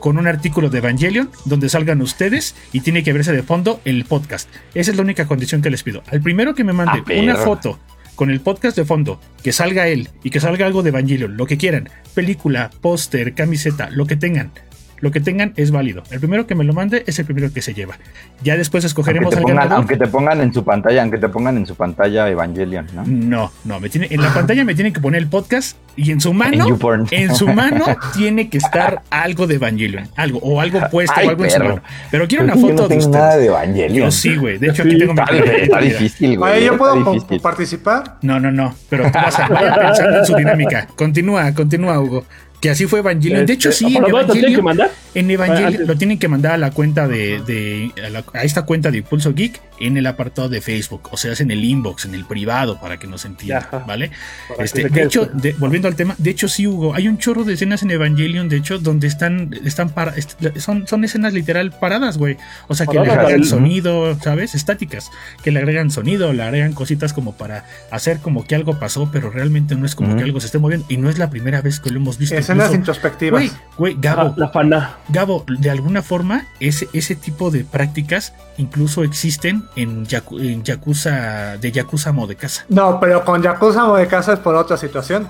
con un artículo de Evangelion donde salgan ustedes y tiene que verse de fondo el podcast. Esa es la única condición que les pido. Al primero que me mande Ah, una foto con el podcast de fondo, que salga él y que salga algo de Evangelion, lo que quieran, película, póster, camiseta, lo que tengan. Lo que tengan es válido. El primero que me lo mande es el primero que se lleva. Ya después Aunque escogeremos te, al pongan, ganador. aunque te pongan en su pantalla, aunque te pongan en su pantalla Evangelion, ¿no? No, no, me tiene, en la pantalla me tienen que poner el podcast y en su mano, en su mano tiene que estar algo de Evangelion, algo, o algo puesto, Ay, o algo en su mano. Pero quiero una yo foto de ustedes. nada de Evangelion. Yo sí, güey. De hecho, Sí, aquí tengo mi Está, difícil, güey. Yo puedo difícil. participar. No, no, no. Pero tú vas a pensando en su dinámica. Continúa, continúa, Hugo. Que así fue Evangelion. De hecho, Este, sí, en ¿para dónde te tienen que Evangelion, mandar? en Evangelion Antes. lo tienen que mandar a la cuenta de, de- a, la- a esta cuenta de Impulso Geek en el apartado de Facebook. O sea, es en el inbox, en el privado, para que nos entiendan. ¿vale? Este, de hecho, de- volviendo al tema, de hecho sí, Hugo, hay un chorro de escenas en Evangelion, de hecho, donde están, están para, est- son, son escenas literal paradas, güey. O sea, que le agregan sonido, ¿sabes? Estáticas, que le agregan sonido, le agregan cositas como para hacer como que algo pasó, pero realmente no es como que algo se esté moviendo. Y no es la primera vez que lo hemos visto. Escenas incluso- introspectivas. Güey, güey, Ah, Gabo, la fana. Gabo, de alguna forma, ese, ese tipo de prácticas incluso existen en, Yaku- en Yakuza, de Yakuza Mo de casa. No, pero con Yakuza o de casa es por otra situación.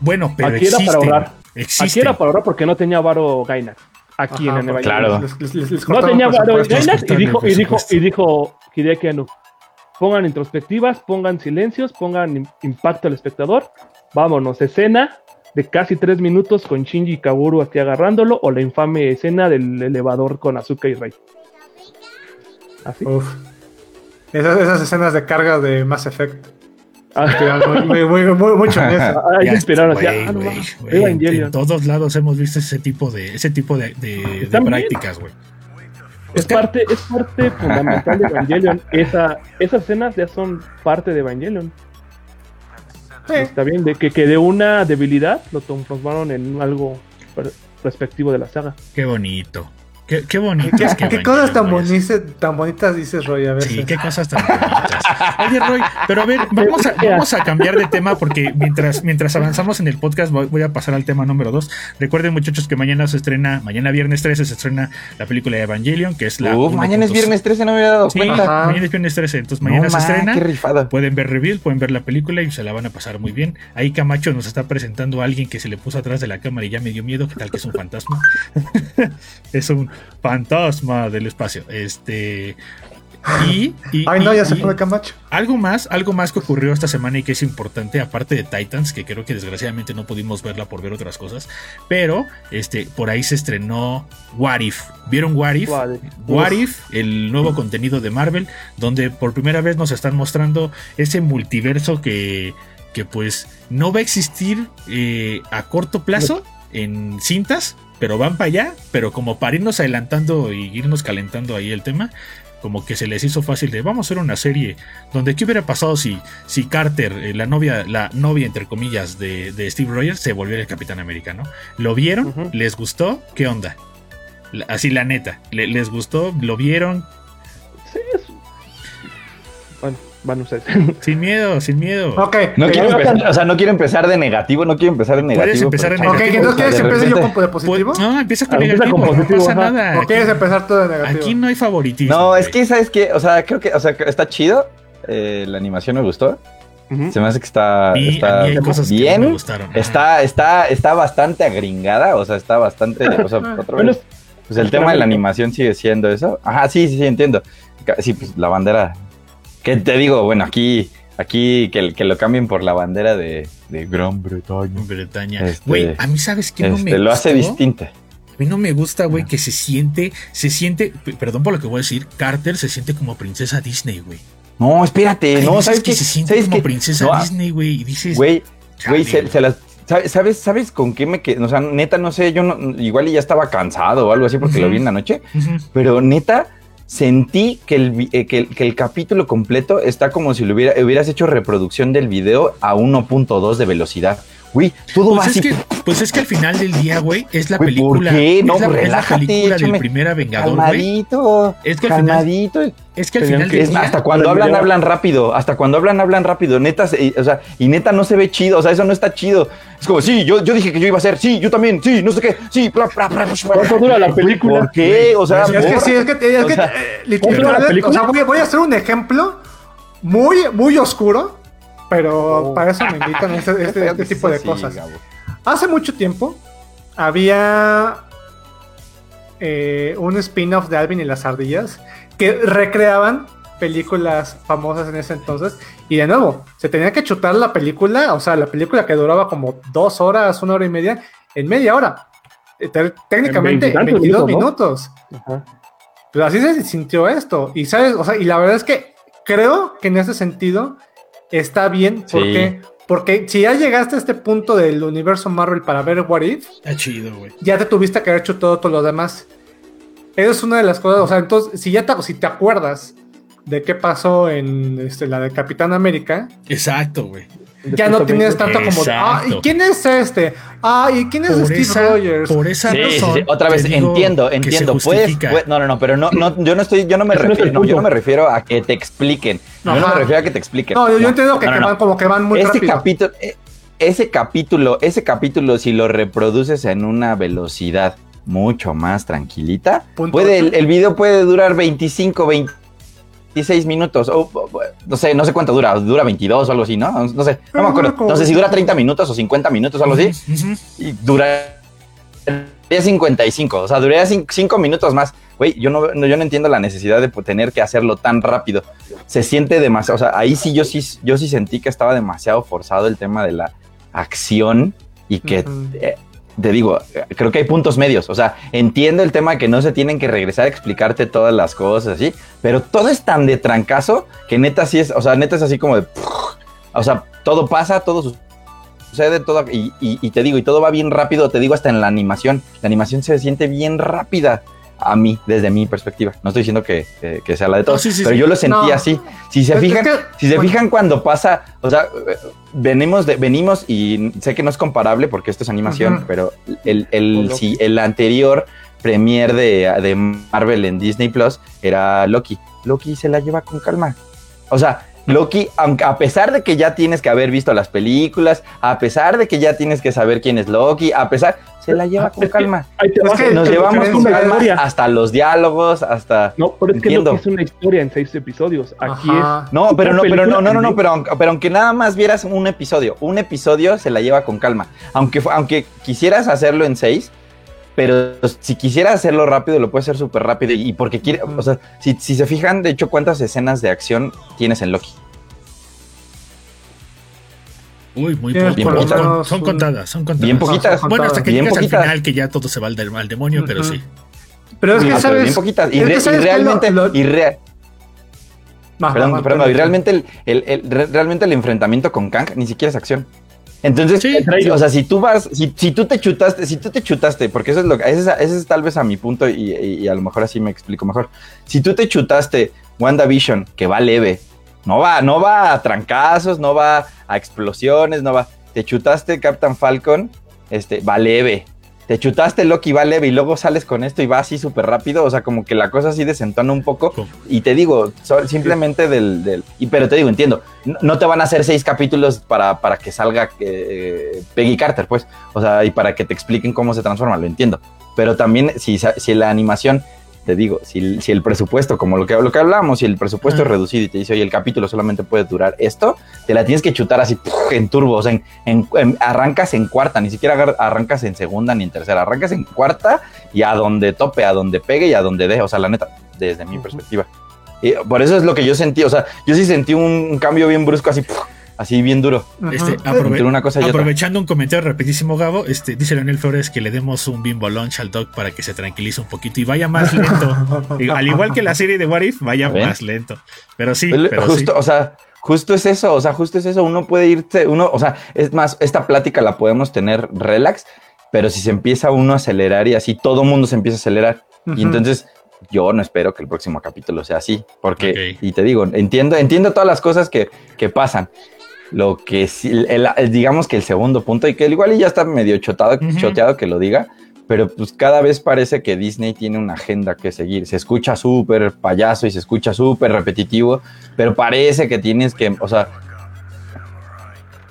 Bueno, pero Aquí era para existen. ahorrar. Aquí existen. era para ahora porque no tenía varo Gainac. Aquí Ajá, en el Claro. les- les- les- les No tenía varo. Gainac y dijo, y dijo, y dijo Hideki Anno, Pongan introspectivas, pongan silencios, pongan im- impacto al espectador. Vámonos, escena de casi tres minutos con Shinji y Kaburu aquí agarrándolo o la infame escena del elevador con Azuka y Rey. Así. Uf. Esas, esas escenas de carga de Mass Effect. Ah, Inspiraron muy, muy, muy- mucho en eso. ahí Ya se inspiraron así. ah, no. En todos lados hemos visto ese tipo de, ese tipo de, prácticas, güey. Es parte, es parte fundamental de Evangelion. Esa, esas escenas ya son parte de Evangelion. Sí. Está bien, de que, que de una debilidad lo transformaron en algo respectivo de la saga. Qué bonito. Qué, qué bonito es que ¿Qué cosas tan, bonitas, tan bonitas dices, Roy? A ver. Sí, qué cosas tan bonitas. Oye, Roy, pero a ver, vamos a, vamos a cambiar de tema porque mientras, mientras avanzamos en el podcast voy, voy a pasar al tema número 2. Recuerden, muchachos, que mañana se estrena, mañana viernes 13 se estrena la película de Evangelion, que es la. Uf, mañana es 1.2. viernes 13, no me había dado Sí, cuenta. Ajá. mañana es viernes 13, entonces No, mañana se estrena. qué rifada. Pueden ver reveal, pueden ver la película y se la van a pasar muy bien. Ahí Camacho nos está presentando a alguien que se le puso atrás de la cámara y ya me dio miedo. ¿Qué tal que es un fantasma? es un fantasma del espacio. Este. Y, y- Ay, no, y- ya se fue Camacho. algo más, algo más que ocurrió esta semana y que es importante, aparte de Titans, que creo que desgraciadamente no pudimos verla por ver otras cosas, pero este, por ahí se estrenó What If. ¿Vieron What If? What If. What If, el nuevo contenido de Marvel, donde por primera vez nos están mostrando ese multiverso que, que pues no va a existir eh, a corto plazo en cintas, pero van para allá, pero como para irnos adelantando y irnos calentando ahí el tema, como que se les hizo fácil de vamos a hacer una serie donde qué hubiera pasado si, si Carter, eh, la novia, la novia entre comillas de, de Steve Rogers, se volviera el Capitán América, ¿no? ¿Lo vieron? ¿Les gustó? ¿Qué onda? La- Así la neta, ¿le- ¿les gustó? ¿Lo vieron? Sí, es... Bueno, van ustedes. Sin miedo, sin miedo. Ok. No quiero empezar, o sea, no quiero empezar de negativo, no quiero empezar de negativo. empezar pero- de Ok, negativo. entonces ¿quieres De que empiece yo con de positivo? no, empieza con Ah, negativo, con no positivo, pasa ajá. nada. ¿O Aquí, quieres empezar todo de negativo? aquí no hay favoritismo. No, es que, ¿sabes qué? O sea, creo que, o sea, que está chido. eh, la animación me gustó. Ujú. Se me hace que está, está cosas que no bien. me gustaron. Está, está, está bastante agringada, o sea, está bastante. O sea, otra Bueno, vez, pues el tema de la animación sigue siendo eso. Ajá, sí, sí, sí, entiendo. Sí, pues la bandera. ¿Qué te digo? Bueno, aquí, aquí que, que lo cambien por la bandera de, de Gran Bretaña. Bretaña. Este- Güey, a mí sabes que no me Este, lo hace distinta. A mí no me gusta, güey, que se siente, se siente, perdón por lo que voy a decir, Carter se siente como princesa Disney, güey. No, espérate, no, ¿sabes que se siente ¿Sabes como princesa No, Disney, güey, y dices, Güey, güey, se, se las. ¿sabes- ¿Sabes, ¿Sabes con qué me quedé? O sea, neta, no sé, yo no, igual y ya estaba cansado o algo así porque lo vi en la noche, pero neta, sentí que el, vi- eh, que, el- que el capítulo completo está como si lo hubiera, hubieras hecho reproducción del video a 1.2 de velocidad. Güey, todo va Pues es, así. que, pues es que al final del día, güey, es la Güey, ¿por película. qué? No, es la, es la relájate, película del primer Vengador, güey. calmadito, Es que al final- calmadito. Es que al final que- del Es día. hasta cuando hablan, video- hablan rápido. Hasta cuando hablan, hablan rápido. Neta, se- o sea, y neta no se ve chido. O sea, eso no está chido. Es como, sí, yo, yo dije que yo iba a hacer. Sí, yo también. Sí, no sé qué. Sí, bla, bla, bla. ¿Cuánto dura la Güey, película? ¿Por qué? O sea, Sí, es que sí, es que, es O que eh, ¿otra literalmente, película? o sea, voy, voy a hacer un ejemplo muy, muy oscuro, pero Oh. para eso me invitan a este, este- este tipo de así, cosas. Gabo. Hace mucho tiempo había eh, un spin-off de Alvin y las ardillas que recreaban películas famosas en ese entonces. Y de nuevo, se tenía que chutar la película, o sea, la película que duraba como dos horas, una hora y media, en media hora. Eh, te- Técnicamente, en veintitantos 22 minutos. Ajá. Pero así se sintió esto. Y sabes, o sea, y la verdad es que creo que en ese sentido está bien. Sí. Porque, porque si ya llegaste a este punto del universo Marvel para ver What If, Está chido, güey. ya te tuviste que haber hecho todo, todo lo demás. Esa es una de las cosas. O sea, entonces, si ya te, si te acuerdas de qué pasó en este, la de Capitán América, Exacto, güey. Ya no tienes tanto como ah, ¿y quién es este? Ah, ¿y quién es Por Steve esa, Rogers? por esa Sí, sí, razón. sí. Otra vez, entiendo, entiendo. Puedes, puede- no, no, no, pero no, no, yo no estoy, yo no me refiero, no, yo no me refiero a que te expliquen. Yo no me refiero a que te expliquen. No, yo, yo entiendo que, no, no, que no. van como que van muy ese rápido. capítulo, eh, ese capítulo, ese capítulo, si lo reproduces en una velocidad mucho más tranquilita, Punto puede, el, el video puede durar 25, 26 minutos, o, o, no sé, no sé cuánto dura, dura 22 o algo así, ¿no? No sé, no me acuerdo. No sé si dura 30 minutos o 50 minutos o algo así, y duraría 55, o sea, duraría 5 minutos más. Güey, yo no, no- yo no entiendo la necesidad de tener que hacerlo tan rápido. Se siente demasiado, o sea, ahí sí yo sí, yo sí sentí que estaba demasiado forzado el tema de la acción y que, eh, te digo, creo que hay puntos medios, o sea, entiendo el tema que no se tienen que regresar a explicarte todas las cosas, así, pero todo es tan de trancazo que neta sí es, o sea, neta es así como de, o sea, todo pasa, todo su- sucede todo y, y- y te digo, y todo va bien rápido, te digo hasta en la animación. La animación se siente bien rápida. A mí, desde mi perspectiva. No estoy diciendo que, que- que sea la de todos, sí, sí, pero sí. yo lo sentí No. así. Si se es fijan, que- si se bueno. fijan cuando pasa, o sea, venimos de, venimos y sé que no es comparable porque esto es animación, pero el, el, si el anterior premier de, de Marvel en Disney Plus era Loki. Loki se la lleva con calma. O sea, Loki, aunque a pesar de que ya tienes que haber visto las películas, a pesar de que ya tienes que saber quién es Loki, a pesar, se la lleva con es calma. Es que es Nos llevamos es con calma hasta los diálogos, hasta... No, pero es que Entiendo. Es una historia en seis episodios. Aquí Ajá. No, pero no, pero no, no, no, no, pero, aunque- pero aunque nada más vieras un episodio, un episodio se la lleva con calma. Aunque, aunque quisieras hacerlo en seis, pero si quisieras hacerlo rápido, lo puedes hacer súper rápido. Y porque quiere, o sea, si, si se fijan, de hecho, cuántas escenas de acción tienes en Loki. Uy, muy lo Son- contadas, son contadas. Bien poquitas. Bueno, hasta que Bien llegas poquitas. al final que ya todo se va al, del- al demonio, pero sí. Pero es que, pero ¿sabes? bien poquitas. Y, re- realmente, Lo- lo- y Ajá, perdón, perdón, perdón. y realmente el, el- el- re- realmente el enfrentamiento con Kang ni siquiera es acción. Entonces, Sí. O sea, si tú vas, si, si tú te chutaste, si tú te chutaste, porque eso es lo que, ese es, ese es tal vez a mi punto y, y- y a lo mejor así me explico mejor. Si tú te chutaste WandaVision, que va leve, no va, no va a trancazos, no va a explosiones, no va. Te chutaste Captain Falcon, este, va leve. Te chutaste Loki, va leve y luego sales con esto y va así súper rápido, o sea, como que la cosa así desentona un poco. Y te digo, so- simplemente del, del- y, pero te digo, entiendo, no, no te van a hacer seis capítulos para, para que salga eh, Peggy Carter, pues, o sea, y para que te expliquen cómo se transforma, lo entiendo. Pero también, si, si la animación, te digo, si, si el presupuesto, como lo que, lo que hablábamos, si el presupuesto es reducido y te dice, oye, el capítulo solamente puede durar esto, te la tienes que chutar así en turbo, o sea, en, en- en- arrancas en cuarta, ni siquiera arrancas en segunda ni en tercera, arrancas en cuarta y a donde tope, a donde pegue y a donde dé, o sea, la neta, desde mi perspectiva. Y por eso es lo que yo sentí, o sea, yo sí sentí un, un cambio bien brusco, así, ¡puf! Así bien duro. Este, aprove- entre una cosa y otra. aprovechando un comentario rapidísimo, Gabo, este, dice Leonel Flores que le demos un bimbo lunch al dog para que se tranquilice un poquito y vaya más lento. Al igual que la serie de What If, vaya ¿Ven? más lento. Pero sí, pero justo, sí. o sea, justo es eso, o sea, justo es eso. Uno puede irte, uno, o sea, es más, esta plática la podemos tener relax, pero si se empieza uno a acelerar y así todo mundo se empieza a acelerar. Y entonces yo no espero que el próximo capítulo sea así, porque, y te digo, entiendo, entiendo todas las cosas que, que pasan. Lo que sí, el- el- digamos que el segundo punto, y que igual y ya está medio chotado, choteado que lo diga, pero pues cada vez parece que Disney tiene una agenda que seguir. Se escucha súper payaso y se escucha súper repetitivo, pero parece que tienes que, o sea,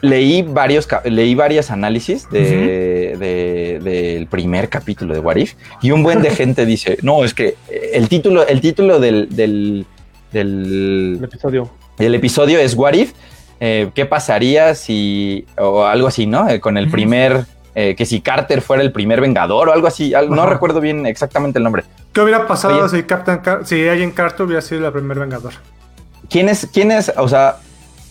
leí varios, leí varios análisis de, de- del primer capítulo de What If y un buen de gente dice, no, es que el título, el título del, del, del, el episodio. el episodio es What If, eh, ¿qué pasaría si, o algo así, ¿no? Eh, con el primer, eh, que si Carter fuera el primer Vengador o algo así, no recuerdo bien exactamente el nombre. ¿Qué hubiera pasado Oye. si Captain Car si Agent Carter hubiera sido la primer Vengador? ¿Quién es, quién es, o sea,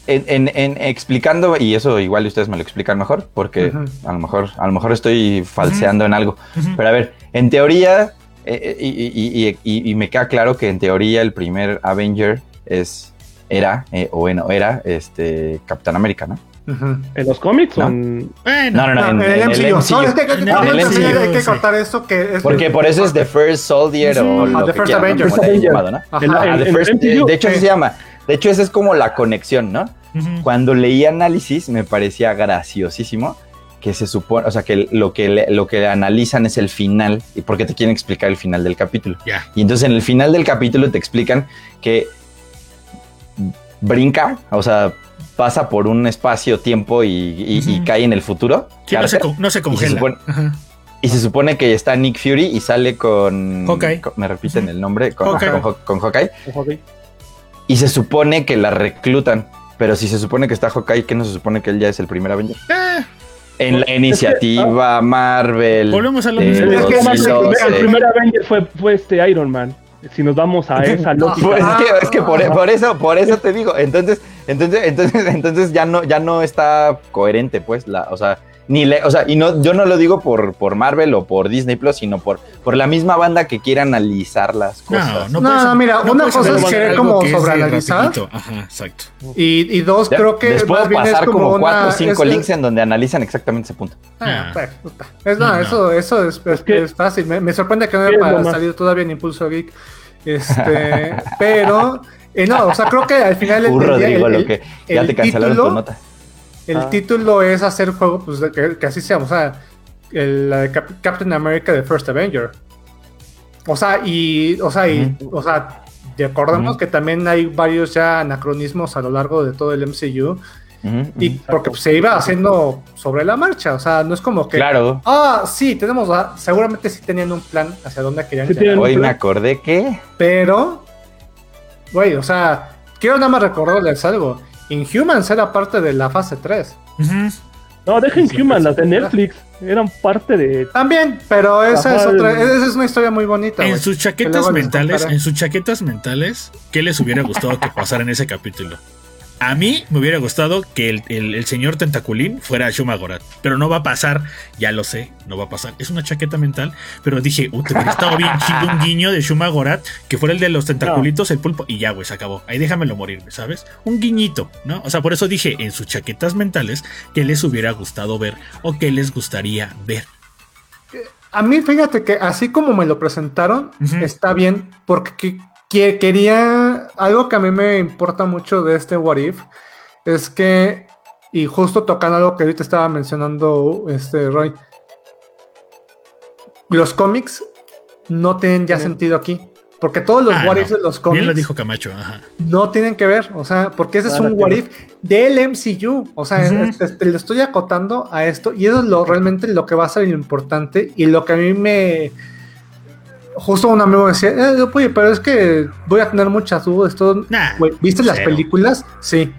en, en- en explicando, y eso igual ustedes me lo explican mejor, porque a lo mejor, a lo mejor estoy falseando en algo. Pero a ver, en teoría, eh, y, y- y- y- y me queda claro que en teoría el primer Avenger es, era, eh, o bueno, era, este, Capitán América, ¿no? Ujú. ¿En los cómics ¿No? o en.? Bueno, No, no, no, No, en, en el MCU. el No, MCU. es que, que- En el MCU, hay que sí. cortar esto que es Porque por eso es The First Soldier o Ajá, lo The que First quieran. Avenger. Como llamado, ¿no? Ajá. Ah, First- el de, MCU. de hecho, Sí. se llama. De hecho, esa es como la conexión, ¿no? Ujú. Cuando leí análisis me parecía graciosísimo que se supone, o sea, que lo que, le- lo que analizan es el final y porque te quieren explicar el final del capítulo. Ya. Y entonces en el final del capítulo te explican que brinca, o sea, pasa por un espacio-tiempo y, y- y cae en el futuro. Sí, no, se, no se congela. supone- Ajá. y se supone que está Nick Fury y sale con... Hawkeye. con- me repiten el nombre, con, Hawkeye. con Haw- con Hawkeye. Y se supone que la reclutan. Pero si se supone que está Hawkeye, ¿qué no se supone que él ya es el primer Avenger? Eh, En la Es que, iniciativa Marvel. Volvemos a lo de mismo. Es que además el, 2012. primer- el primer Avenger fue, fue este Iron Man. Si nos vamos a esa lógica. Pues es que, es que por, por eso, por eso te digo. Entonces, entonces, entonces, entonces ya no, ya no está coherente, pues. La, o sea, ni le, o sea, y no, yo no lo digo por, por Marvel o por Disney Plus, sino por, por la misma banda que quiere analizar las cosas. No, no, mira, una puedes cosa es querer como sobreanalizar. Ajá, exacto. Y, y dos, Ya, creo que Les puedo más bien pasar es como, como, cuatro o cinco es- links en donde analizan exactamente ese punto. Ah, Ah. pues, puta. Es, no. Eso, eso es, es- que- es fácil. Me, me sorprende que no ¿Qué haya salir todavía en Impulso Geek. Este, pero, eh, no, o sea, creo que al final Uh, Rodrigo, el- lo el- que ya el te cancelaron título- tu nota. El Ah. título es hacer juego, pues que, que así sea, o sea, el, la de Cap- Captain America de First Avenger. O sea, y, o sea, y, o sea, recordemos Ujú. que también hay varios ya anacronismos a lo largo de todo el MCU. Y porque pues, se iba haciendo sobre la marcha, o sea, no es como que. Claro. Ah, sí, tenemos. ah, seguramente sí tenían un plan hacia dónde querían Sí llegar. Hoy me acordé que. Pero, güey, o sea, quiero nada más recordarles algo. Inhumans era parte de la fase 3. Ujú. No, Human, sí, las de sí. Eran parte de. También, pero esa es otra. Esa es una historia muy bonita. En sus que chaquetas mentales, en sus chaquetas mentales, ¿qué les hubiera gustado que pasara en ese capítulo? A mí me hubiera gustado que el, el- el señor Tentaculín fuera Shuma Gorath, pero no va a pasar, ya lo sé, no va a pasar. Es una chaqueta mental, pero dije, uh, te hubiera estado bien chido un guiño de Shuma Gorath, que fuera el de los tentaculitos, el pulpo, y ya, güey, se acabó. Ahí déjamelo morir, ¿sabes? Un guiñito, ¿no? O sea, por eso dije en sus chaquetas mentales que les hubiera gustado ver o que les gustaría ver. A mí, fíjate que así como me lo presentaron, está bien, porque que- que- quería. Algo que a mí me importa mucho de este What If es que, y justo tocando algo que ahorita estaba mencionando este Roy, los cómics no tienen ya Sí. sentido aquí. Porque todos los Ah, what no. ifs de los Bien cómics lo dijo Camacho, ajá. no tienen que ver, o sea, porque ese es un what if del MCU, o sea, Ujú. es- es- te lo estoy acotando a esto y eso es lo realmente lo que va a ser lo importante y lo que a mí me justo un amigo decía, eh, oye, pero es que voy a tener muchas dudas, todo, Nah, ¿viste las películas? Sí.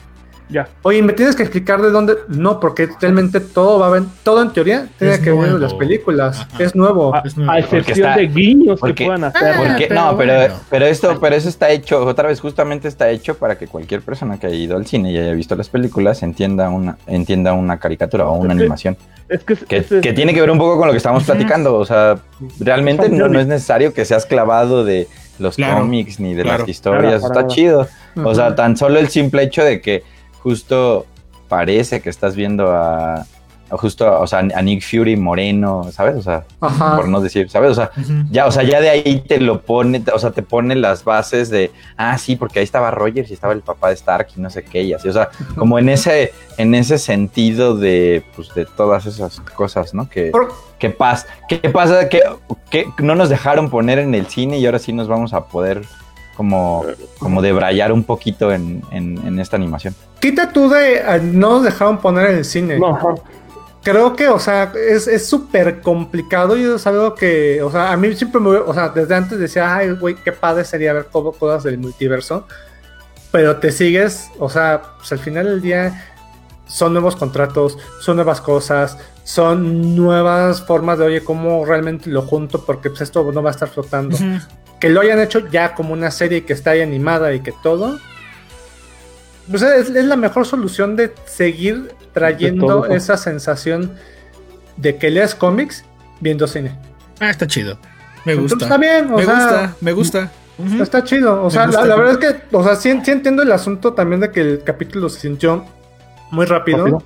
Ya. Oye, ¿me tienes que explicar de dónde? No, porque realmente todo va a ver, todo en teoría tiene Es que ver las películas, Ajá. es nuevo. A, Es nuevo. a excepción está- de guiños porque- que puedan hacer. Ah, Porque, no, pero, bueno. pero esto, pero eso está hecho, otra vez, justamente está hecho para que cualquier persona que haya ido al cine y haya visto las películas entienda una, entienda una caricatura o una Es que- animación. Es que, Que, ese- que tiene que ver un poco con lo que estamos platicando. O sea, realmente no, no es necesario que seas clavado de los Claro, cómics ni de claro. las historias. Claro, Está chido. O sea, tan solo el simple hecho de que justo parece que estás viendo a, justo, o sea, a Nick Fury moreno, ¿sabes? O sea, Ajá. por no decir, ¿sabes? O sea, ya, o sea, ya de ahí te lo pone, o sea, te pone las bases de, ah, sí, porque ahí estaba Rogers y estaba el papá de Stark y no sé qué, y así, o sea, como en ese, en ese sentido de, pues, de todas esas cosas, ¿no? Que, que pasa, ¿qué pasa? Que, que no nos dejaron poner en el cine y ahora sí nos vamos a poder como, como debrayar un poquito en, en, en esta animación. Quita tú de ah, no nos dejaron poner en el cine. No. Creo que, o sea, es es súper complicado y es algo que, o sea, a mí siempre me, o sea, desde antes decía, ay, güey, qué padre sería ver co- cosas del multiverso, pero te sigues, o sea, pues al final del día son nuevos contratos, son nuevas cosas, son nuevas formas de, oye, cómo realmente lo junto, porque pues esto no va a estar flotando. Ujú. Que lo hayan hecho ya como una serie que está ahí animada y que todo. Sea, es, es la mejor solución de seguir trayendo todo. esa sensación de que leas cómics viendo cine. Ah, está chido. Me Entonces, gusta. está bien, o me sea, gusta, me gusta. Está chido. O sea, la, verdad es que, o sea, sí, sí entiendo el asunto también de que el capítulo se sintió muy rápido, Rápido.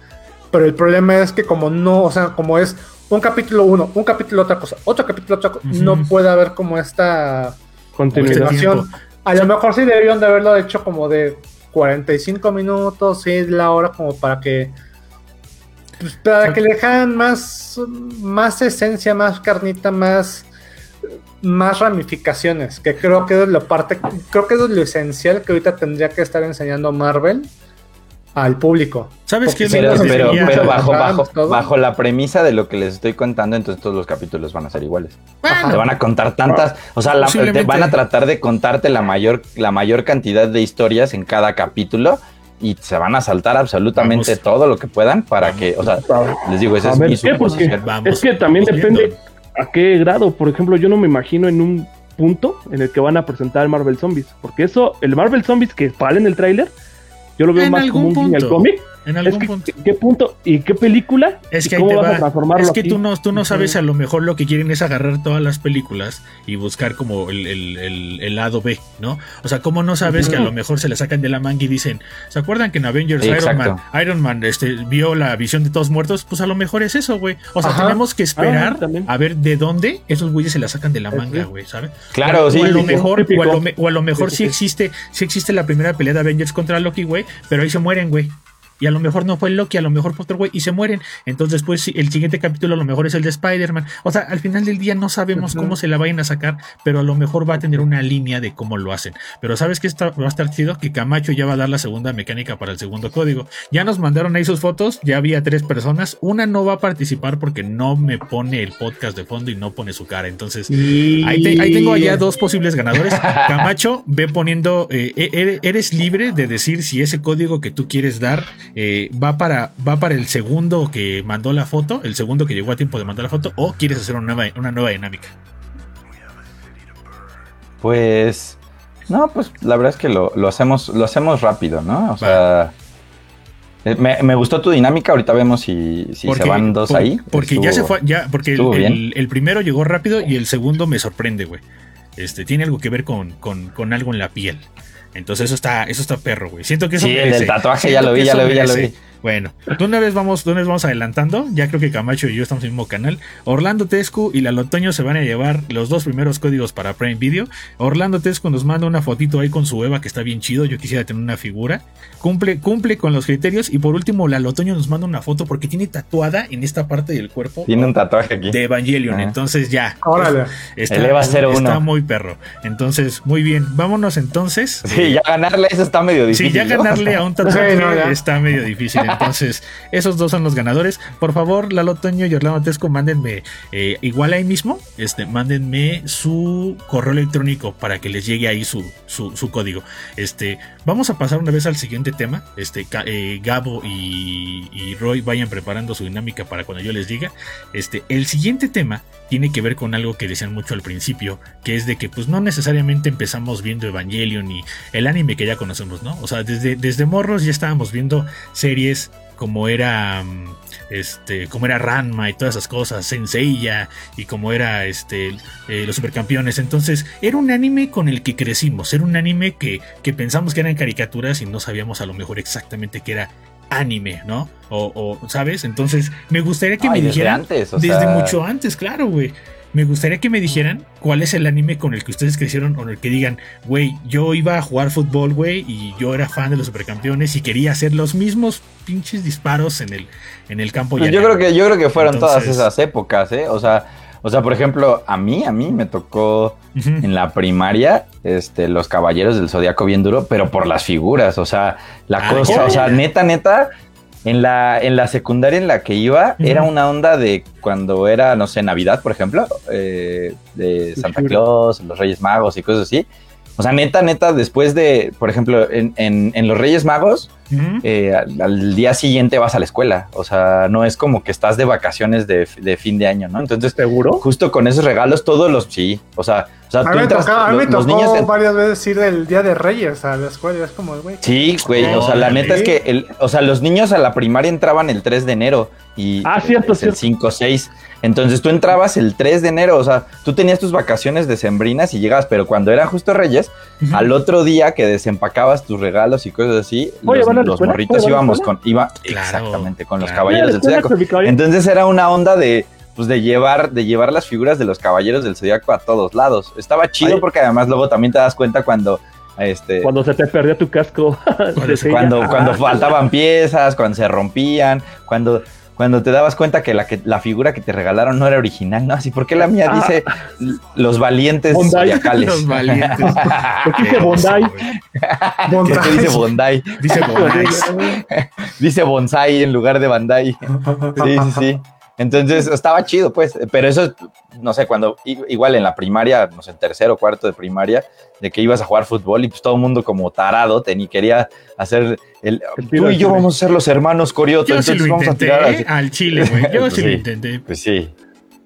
Pero el problema es que como no, o sea, como es un capítulo uno, un capítulo otra cosa, otro capítulo otra cosa, no puede haber como esta continuación. A lo mejor sí debieron de haberlo hecho como de 45 minutos, sí, la hora como para que pues, para que le dejaran más más esencia, más carnita, más más ramificaciones, que creo que es la parte creo que es lo esencial que ahorita tendría que estar enseñando Marvel al público. ¿Sabes qué es Porque lo Pero, pero, pero bajo, bajo, bajo la premisa de lo que les estoy contando, entonces todos los capítulos van a ser iguales. Bueno, Te van a contar tantas, o sea, la- te van a tratar de contarte la mayor, la mayor cantidad de historias en cada capítulo y se van a saltar absolutamente Vamos. todo lo que puedan para Vamos. que, o sea, les digo, ese A es ver, mi ¿qué? Porque suposición. Vamos. es que también depende a qué grado. Por ejemplo, yo no me imagino en un punto en el que van a presentar el Marvel Zombies. Porque eso, el Marvel Zombies que sale en el tráiler, yo lo veo más como un guiño al cómic. En Es que, punto. ¿Qué punto? ¿Y qué película? Es ¿Y que ahí cómo te vas a va. transformarlo Es que aquí? tú no, tú no sabes a lo mejor lo que quieren es agarrar todas las películas y buscar como el, el- el- el lado B, ¿no? O sea, ¿cómo no sabes que a lo mejor se le sacan de la manga y dicen, ¿se acuerdan que en Avengers Sí, Iron Man. Iron Man este, vio la visión de todos muertos? Pues a lo mejor es eso, güey. O sea, Ajá. tenemos que esperar Ah, también. a ver de dónde esos güeyes se la sacan de la Ujú. manga, güey, ¿sabes? Claro, o, sí, o a lo mejor, o a lo, o a lo mejor Sí, sí sí, sí. existe, sí existe la primera pelea de Avengers contra Loki, güey, pero ahí se mueren, güey. Y a lo mejor no fue Loki, a lo mejor fue otro güey y se mueren. Entonces, pues sí, el siguiente capítulo a lo mejor es el de Spider-Man. O sea, al final del día no sabemos cómo se la vayan a sacar, pero a lo mejor va a tener una línea de cómo lo hacen. Pero ¿sabes qué está, va a estar chido? Que Camacho ya va a dar la segunda mecánica para el segundo código. Ya nos mandaron ahí sus fotos, ya había tres personas. Una no va a participar porque no me pone el podcast de fondo y no pone su cara. Entonces, Ahí, te- ahí tengo allá dos posibles ganadores. Camacho, ve poniendo, eh, e- eres libre de decir si ese código que tú quieres dar eh, va, para, va para el segundo que mandó la foto, el segundo que llegó a tiempo de mandar la foto, o quieres hacer una nueva, una nueva dinámica. Pues. No, pues la verdad es que lo, lo hacemos, lo hacemos rápido, ¿no? O sea. eh, Me, me gustó tu dinámica, ahorita vemos si, si se van dos por- ahí. Porque ya se fue, ya, porque el, el- el primero llegó rápido y el segundo me sorprende, güey. Este, tiene algo que ver con, con, con algo en la piel. Entonces eso está, eso está perro, güey. Siento que eso Sí, el merece. del tatuaje, ya lo que vi, ya lo vi, ya lo vi. Bueno, de una vez vamos, de una vez vamos adelantando. Ya creo que Camacho y yo estamos en el mismo canal. Orlando Tescu y Lalo Toño se van a llevar los dos primeros códigos para Prime Video. Orlando Tescu nos manda una fotito ahí con su Eva que está bien chido. Yo quisiera tener una figura. Cumple, cumple con los criterios. Y por último, Lalo Toño nos manda una foto porque tiene tatuada en esta parte del cuerpo Tiene un tatuaje aquí. de Evangelion. Ajá. Entonces ya. Órale. Está, El Eva 01. está muy perro. Entonces, muy bien. Vámonos entonces. Sí, ya ganarle eso está medio difícil. Sí, ya ¿no? ganarle a un tatuaje Sí, no, ya. está medio difícil. Entonces, esos dos son los ganadores. Por favor, Lalo Toño y Orlando Tesco, mándenme, eh, igual ahí mismo, este, mándenme su correo electrónico para que les llegue ahí su, su, su código. Este, vamos a pasar una vez al siguiente tema. Este, eh, Gabo y, y Roy vayan preparando su dinámica para cuando yo les diga. Este, el siguiente tema tiene que ver con algo que decían mucho al principio, que es de que pues no necesariamente empezamos viendo Evangelion y el anime que ya conocemos, ¿no? O sea, desde, desde morros ya estábamos viendo series como era mm, este como era Ranma y todas esas cosas, Senseiya y como era este eh, los supercampeones, entonces era un anime con el que crecimos, era un anime que, que pensamos que eran caricaturas y no sabíamos a lo mejor exactamente que era anime, ¿no? O, o, ¿sabes? Entonces me gustaría que Ay, me desde dijeran antes, o desde sea- mucho antes, claro, güey. Me gustaría que me dijeran cuál es el anime con el que ustedes crecieron o en el que digan, güey, yo iba a jugar fútbol, güey, y yo era fan de los supercampeones y quería hacer los mismos pinches disparos en el, en el campo. Yo llanero". creo que yo creo que fueron todas esas épocas, ¿eh? O sea, o sea, por ejemplo, a mí, a mí me tocó en la primaria, este, los caballeros del zodiaco bien duro, pero por las figuras, o sea, la Ah, cosa, o sea, neta, neta, en la, en la secundaria en la que iba, era una onda de cuando era, no sé, Navidad, por ejemplo, eh, de Santa. Claus, los Reyes Magos y cosas así. O sea, neta, neta, después de, por ejemplo, en, en- en los Reyes Magos, eh, al, al día siguiente vas a la escuela. O sea, no es como que estás de vacaciones de, de fin de año, ¿no? Entonces, ¿Seguro? justo con esos regalos, todos los. Sí, o sea, o sea A tú mí me, entras. tocaba- a mí me los, los tocó niños. en- varias veces ir del Día de Reyes a la escuela. Es como, güey. Sí, güey, o sea, la neta es que, el, o sea, los niños a la primaria entraban el 3 de enero y Ah, cierto, es el cierto. 5 6. Entonces tú entrabas el 3 de enero, o sea, tú tenías tus vacaciones decembrinas y llegabas, pero cuando era justo Reyes, al otro día que desempacabas tus regalos y cosas así, Oye, los, morritos Oye, ¿van a la íbamos con, iba, Claro, exactamente, con los caballeros del zodiaco. Entonces, Entonces era una onda de, pues, de llevar, de llevar las figuras de los caballeros del zodiaco a todos lados. Estaba chido Ay. porque además luego también te das cuenta cuando, este, Cuando se te perdió tu casco. cuando, cuando faltaban piezas, cuando se rompían, cuando, cuando te dabas cuenta que la, que la figura que te regalaron no era original, ¿no? Así, ¿por qué la mía Ah. dice los valientes zodiacales? Los valientes. ¿Por qué dice. ¿Por qué dice Bondi? Dice Bonais. Dice bonsai en lugar de Bandai. Sí, sí, sí. Entonces estaba chido, pues. Pero eso, no sé, cuando igual en la primaria, no sé, en tercero o cuarto de primaria, de que ibas a jugar fútbol y pues todo el mundo como tarado tenía, quería hacer el. Tú y yo vamos a ser los hermanos Corioto, Yo sí entonces lo vamos a intenté tirar así. ¿eh? al chile, güey. Yo Pues sí lo sí. intenté. Pues sí.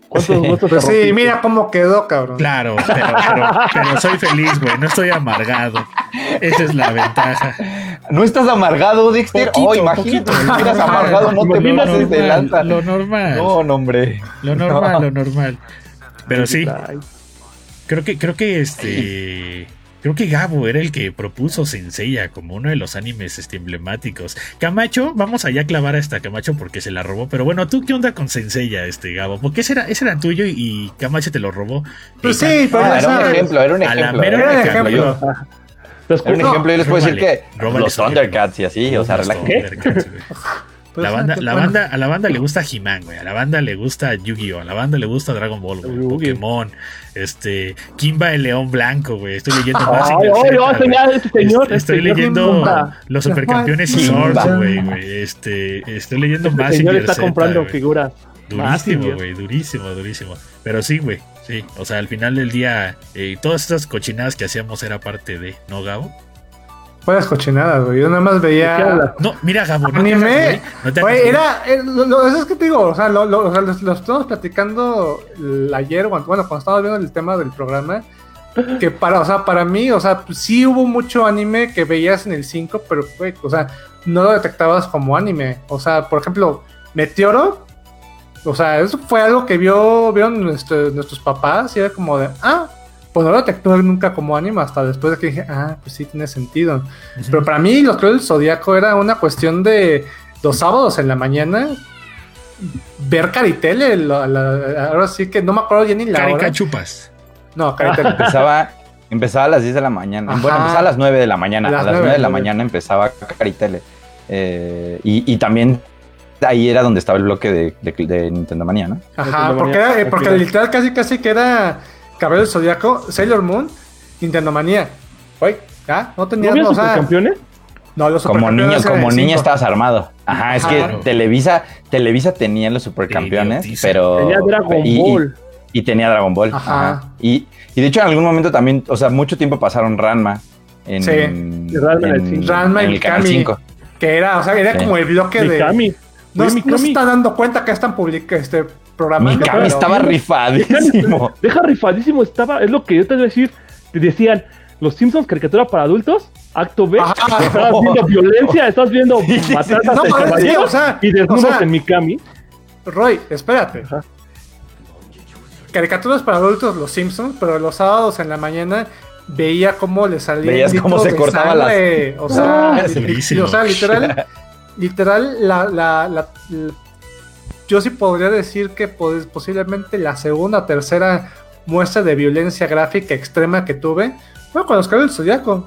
¿Cuántos te Pues sí, mira cómo quedó, cabrón. Claro, pero, pero, pero soy feliz, güey. No estoy amargado. Esa es la ventaja. ¿No estás amargado, Dexter? Poquito, oh, imagínate, poquito. si estuvieras amargado, no te Lo pases de normal, lanza. Lo normal. No, no, hombre. Lo normal, lo normal. Pero sí, creo que, creo que este. Creo que Gabo era el que propuso Senseiya como uno de los animes este, emblemáticos. Camacho, vamos allá a clavar a esta Camacho porque se la robó. Pero bueno, ¿tú qué onda con Senseiya, este Gabo? Porque ese era, ese era tuyo y, y Camacho te lo robó. Pues sí, pero Ah, era un ejemplo, era un A la ejemplo. mera Era un un ejemplo. ejemplo. Entonces, un No, ejemplo, yo les puedo decir que los. Thundercats y así, o sea, Los relaja. Thundercats, güey. Pues, La banda, ah, la bueno. banda, a la banda le gusta He-Man, güey. A la banda le gusta Yu-Gi-Oh! A la banda le gusta Dragon Ball, güey. Pokémon. Este. Kimba el León Blanco, güey. Estoy leyendo más. Ay, ay, ay, señor, este señor, este Estoy señor leyendo los supercampeones y. Swords, güey, güey. Este. Estoy leyendo Este más. señor está comprando figuras. Durísimo, güey. Durísimo, durísimo. Pero sí, güey. Sí. O sea, al final del día, eh, todas estas cochinadas que hacíamos era parte de, ¿no, Gabo? Fueras cochinadas, güey. Yo nada más ¿De qué veía. No, mira, Gabo. No te Anime. hagas. No te Güey, era. eh, lo, lo- eso es que te digo, o sea, lo, lo, o sea, lo, lo estamos platicando ayer, cuando- bueno, cuando estábamos viendo el tema del programa. Que para, o sea, para mí, o sea, pues, sí hubo mucho anime que veías en el 5, pero, güey, o sea, no lo detectabas como anime. O sea, por ejemplo, Meteoro. O sea, eso fue algo que vio, vieron nuestro- nuestros papás y era como de, ah, pues no lo detectó nunca como anime hasta después de que dije, ah, pues sí tiene sentido. Pero para mí, los Clubes del Zodíaco era una cuestión de los sábados en la mañana ver Caritele. la- la- ahora sí que no me acuerdo ya ni la hora. Caricachupas. No, Caritele. Empezaba, empezaba a las 10 de la mañana. Ajá. Bueno, empezaba a las 9 de la mañana. A A las las, 9, 9 de la mañana empezaba Caritele. Eh, y, y también ahí era donde estaba el bloque de, de, de Nintendo Manía, ¿no? Ajá, Nintendo porque, Manía. era, eh, porque literal casi casi que era Cabello del Zodíaco, Sailor Moon, Nintendo Manía. Oye, ¿ya? No ¿No tenías, había o sea, supercampeones? no, los Como niño, como niño estabas armado. Ajá, es Ajá. que Televisa, Televisa tenía los supercampeones, idiotiza. pero. Tenía Dragon y- Ball. Y, tenía Dragon Ball. Ajá. Ajá. Y, y de hecho, en algún momento también, o sea, mucho tiempo pasaron Ranma. En, Sí. Y Ranma en. Ranma en y el canal Mikami. 5. Que era, o sea, era Sí. como el bloque de. No, Güey, no se está dando cuenta que están publica este programa. Mikami pero- estaba rifadísimo. Deja rifadísimo estaba, es lo que yo te voy a decir. Te decían, los Simpsons caricatura para adultos, acto B, Ajá. estabas viendo violencia, estás viendo Sí, sí, sí. matanzas No, de pero sí, o sea, y desnudos o sea, en Mikami. Roy, espérate. Ajá. Caricaturas para adultos, los Simpsons, pero los sábados en la mañana veía cómo le salía. Veías cómo se cortaba las- O sea, Ah, durísimo. o sea, literal, literal, la, la, la- la- yo sí podría decir que pues, posiblemente la segunda o tercera muestra de violencia gráfica extrema que tuve fue con cabellos del Zodíaco.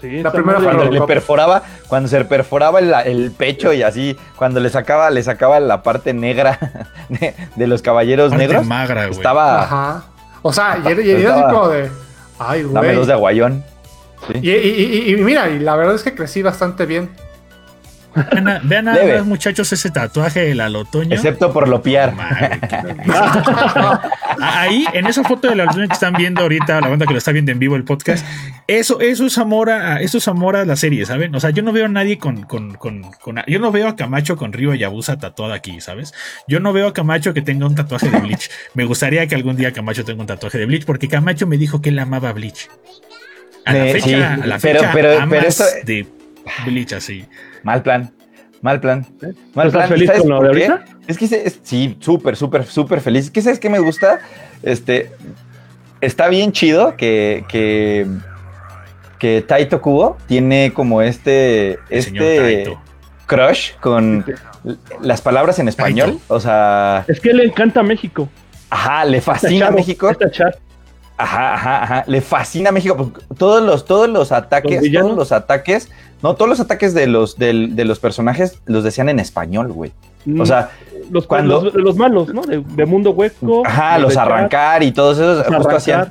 Sí, La primera Cuando le perforaba, cuando se perforaba el, el pecho y así, cuando le sacaba, le sacaba la parte negra de, de los caballeros Parte negros, magra, güey. estaba, Ajá. O sea, y era, y era así como de. Ay, dame güey. dos de aguayón. Sí. Y, y- y- y mira, y la verdad es que crecí bastante bien. Vean, a- vean más, muchachos, ese tatuaje del alotoño. Excepto por lopiar. Qué- Ahí, en esa foto del alotoño que están viendo ahorita, la banda que lo está viendo en vivo el podcast, eso, eso es amor a, eso es amor a la serie, ¿saben? O sea, yo no veo a nadie con, con, con, con- yo no veo a Camacho con Río Yabusa tatuada aquí, ¿sabes? Yo no veo a Camacho que tenga un tatuaje de Bleach. Me gustaría que algún día Camacho tenga un tatuaje de Bleach, porque Camacho me dijo que él amaba Bleach. A la Eh, fecha, sí, a la pero- fecha pero- amas pero esto- de Bleach así. Mal plan. Mal plan. Mal ¿Estás plan. feliz ¿Sabes con lo de ahorita? Es que es- sí, súper, súper, súper feliz. Es que sabes qué me gusta. Este está bien chido que, que, que Taito Kubo tiene como este, este crush con las palabras en español. Taito. O sea, Es que le encanta México. ajá, le Está fascina chavo, México. Ajá, ajá, ajá. Le fascina México. porque Todos los, todos los ataques, todos los ataques, no, todos los ataques de los, del- de los personajes los decían en español, güey. O sea, los, cuando- los, los malos, ¿no? De, de mundo hueco. ajá, de los arrancar y todos esos, justo hacían,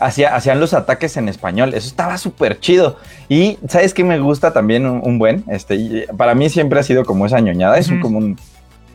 hacía- hacían los ataques en español. Eso estaba súper chido. Y, ¿sabes qué me gusta también un, un buen? Este, y para mí siempre ha sido como esa ñoñada. Es un, como, un,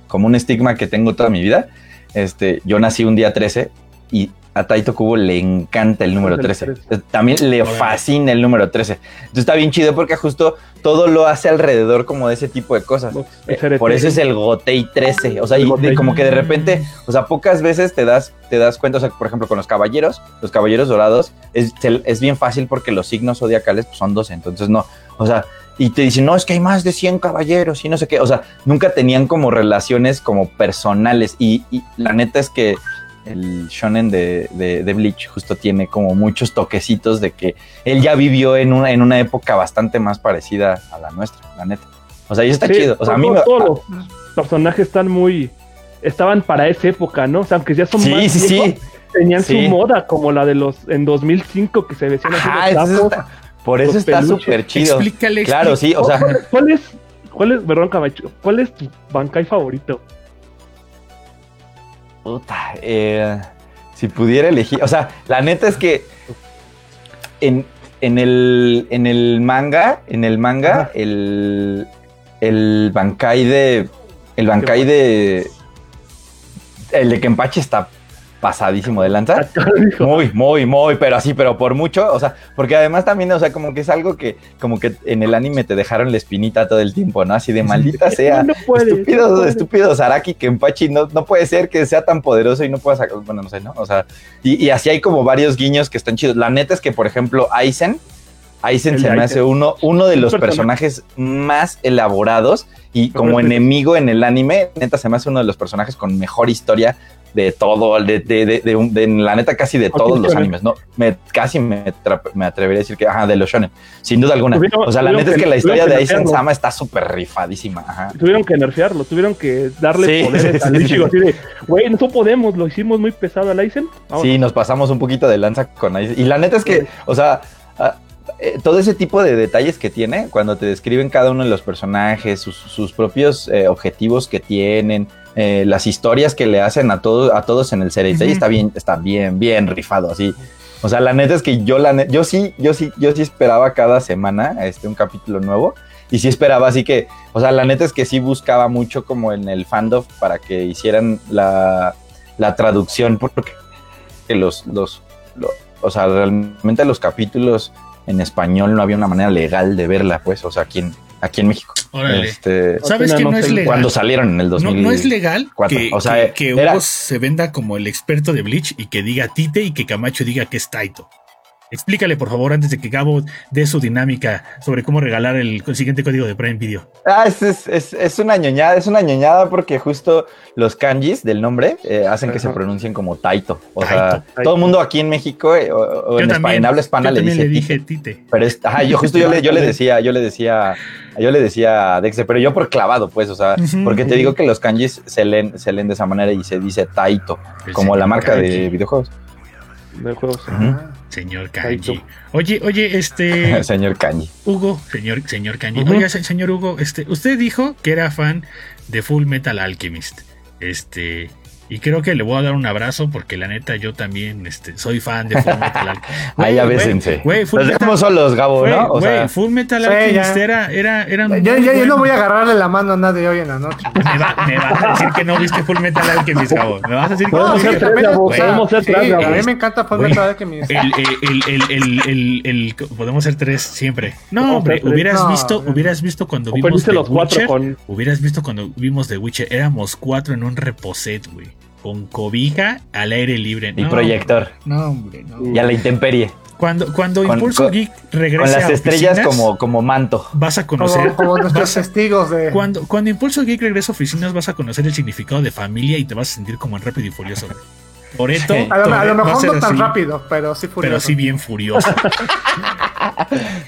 como un estigma que tengo toda mi vida. Este, yo nací un día 13 y a Taito Kubo le encanta el número El 13. 13. También le fascina el número 13. Entonces está bien chido porque justo todo lo hace alrededor como de ese tipo de cosas. Eh, por eso es el Gotei 13. O sea, y de- como que de repente, o sea, pocas veces te das, te das cuenta, o sea, por ejemplo, con los caballeros, los caballeros dorados, es, es bien fácil porque los signos zodiacales pues, son 12. Entonces, no, o sea, y te dicen, no, es que hay más de 100 caballeros y no sé qué. O sea, nunca tenían como relaciones como personales. Y, y la neta es que el shonen de, de, de, Bleach justo tiene como muchos toquecitos de que él ya vivió en una, en una época bastante más parecida a la nuestra, la neta. O sea, y está sí, chido. O sea, a mí me... todos los personajes están muy... Estaban para esa época, ¿no? O sea, aunque ya son sí, más sí, viejos, sí. tenían Sí. su moda, como la de los en 2005 que se vestían así Ah, de eso está- por eso los está súper chido. Explícale, Claro, sí, o sea, ¿Cuál, cuál es, cuál es, perdón, Camacho, cuál es tu Bankai favorito? Puta, eh, si pudiera elegir, o sea, la neta es que en, en el, en el manga, en el manga, Ajá. el, el Bankai de, el Bankai de, el de Kenpachi está pasadísimo de lanza. Muy, muy, muy, pero así, pero por mucho, o sea, porque además también, o sea, como que es algo que, como que en el anime te dejaron la espinita todo el tiempo, ¿no? Así de maldita sea. No puede, estúpido, no puede. estúpido Saraki Kenpachi, no, no puede ser que sea tan poderoso y no pueda sacar, bueno, no sé, ¿no? O sea, y, y así hay como varios guiños que están chidos. La neta es que, por ejemplo, Aizen, Aizen se me hace uno, uno de los personaje. personajes más elaborados y como enemigo en el anime, neta se me hace uno de los personajes con mejor historia de todo, de, de, de, de un- de- la neta casi de todos los animes, ¿no? Me, casi me, me atrevería a decir que, ajá, de los shonen, sin duda alguna. Tuvieron- o sea, la neta es que- que la historia de que Aizen. Sama está súper rifadísima, ajá. Tuvieron que nerfearlo, tuvieron que darle Sí, poderes sí, al Ichigo sí. así de, güey, no podemos, lo hicimos muy pesado al Aizen. Vamos. Sí, nos pasamos un poquito de lanza con Aizen. Y la neta es que, o sea, ah, eh, todo ese tipo de detalles que tiene, cuando te describen cada uno de los personajes, sus, sus propios eh, objetivos que tienen, eh, las historias que le hacen a, todo, a todos en el serie, Ujú. está bien, está bien, bien rifado, así. O sea, la neta es que yo la yo sí, yo sí, yo sí esperaba cada semana este un capítulo nuevo. Y sí esperaba, así que, o sea, la neta es que sí buscaba mucho como en el fandom para que hicieran la, la traducción, porque los, los, lo- o sea, realmente los capítulos en español no había una manera legal de verla, pues, o sea, aquí en, aquí en México. Órale. Este, ¿Sabes No, que no no es legal? cuando salieron en el No, 2000. no es legal que, O sea, que, que era- Hugo se venda como el experto de Bleach y que diga Tite y que Camacho diga que es Taito. Explícale, por favor, antes de que Gabo dé su dinámica sobre cómo regalar el siguiente código de Prime Video. Ah, es, es, es, es una ñoñada, es una ñoñada porque justo los kanjis del nombre eh, hacen que se pronuncien como Taito. O Taito, sea, Taito. todo el mundo aquí en México eh, o, o en, en habla hispana yo le también dice le Tite. dije Tite. Pero es, ajá, yo justo yo le, yo le decía, yo le decía, yo le decía a Dexter, pero yo por clavado, pues, o sea, porque te digo que los kanjis se leen, se leen de esa manera y se dice Taito, El como la marca de videojuegos. De juegos. Señor Kanji. Oye, oye, este. Señor Kanji. Hugo, señor, señor Kanji. Ujú. Oiga, se- señor Hugo, este, usted dijo que era fan de Full Metal Alchemist. Este. Y creo que le voy a dar un abrazo porque la neta yo también este, soy fan de Full Metal Alchemist. Ahí ya Güey, Full Los Metal- dejamos solos, Gabo, ¿no? O sea, Full Metal Alchemist ya. era, era, era Yo, muy yo- no voy a agarrarle la mano a nadie hoy en la noche. Me, va- me vas a decir que no viste Full Metal Alchemist, Gabo. Me vas a decir que Podemos no hacer viste. podemos hacer sí, tres, Gabo. A mí me encanta Full. Metal Alchemist. El, el, el, el, el, el- el- podemos ser tres siempre. No, hombre, ser hubieras No, visto, no. hubieras visto cuando O vimos The los Witcher. con. Hubieras visto cuando vimos The Witcher. Éramos cuatro en un reposet, güey. Con cobija al aire libre. y No, proyector. No, hombre, no. Y a la intemperie. Cuando, cuando Con- Impulso con- Geek Con regrese las a estrellas oficinas, como, como manto. vas a conocer. Como, como nuestros testigos de. cuando, cuando Impulso Geek regrese a oficinas, vas a conocer el significado de familia y te vas a sentir como en Rápido y Furioso. Toreto, Sí. A lo, a mejor no tan así, rápido, pero sí furioso. Pero sí bien furioso.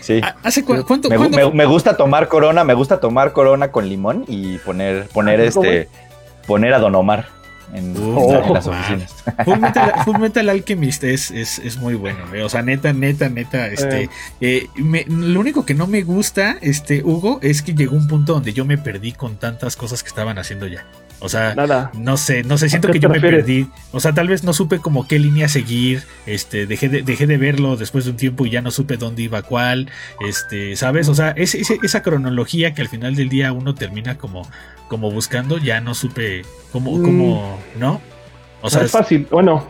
Sí. ¿Hace cu- cuánto? Me, me- me gusta tomar corona, me gusta tomar corona con limón y poner, poner Ah, este, poner a Don Omar en, Uh, en las wow. oficinas. Full Metal, Full Metal Alchemist es, es, es muy bueno, güey. o sea, neta, neta, neta, este, eh, me- lo único que no me gusta, este, Hugo, es que llegó un punto donde yo me perdí con tantas cosas que estaban haciendo ya. O sea, Nada. no sé, no sé, siento ¿A que yo me perdí. O sea, tal vez no supe como qué línea seguir. Este, dejé de, dejé de verlo después de un tiempo y ya no supe dónde iba cuál. Este, ¿sabes? O sea, ese- ese- esa cronología que al final del día uno termina como, como buscando, ya no supe cómo, Mm. cómo, ¿no? O sea, es fácil. Bueno,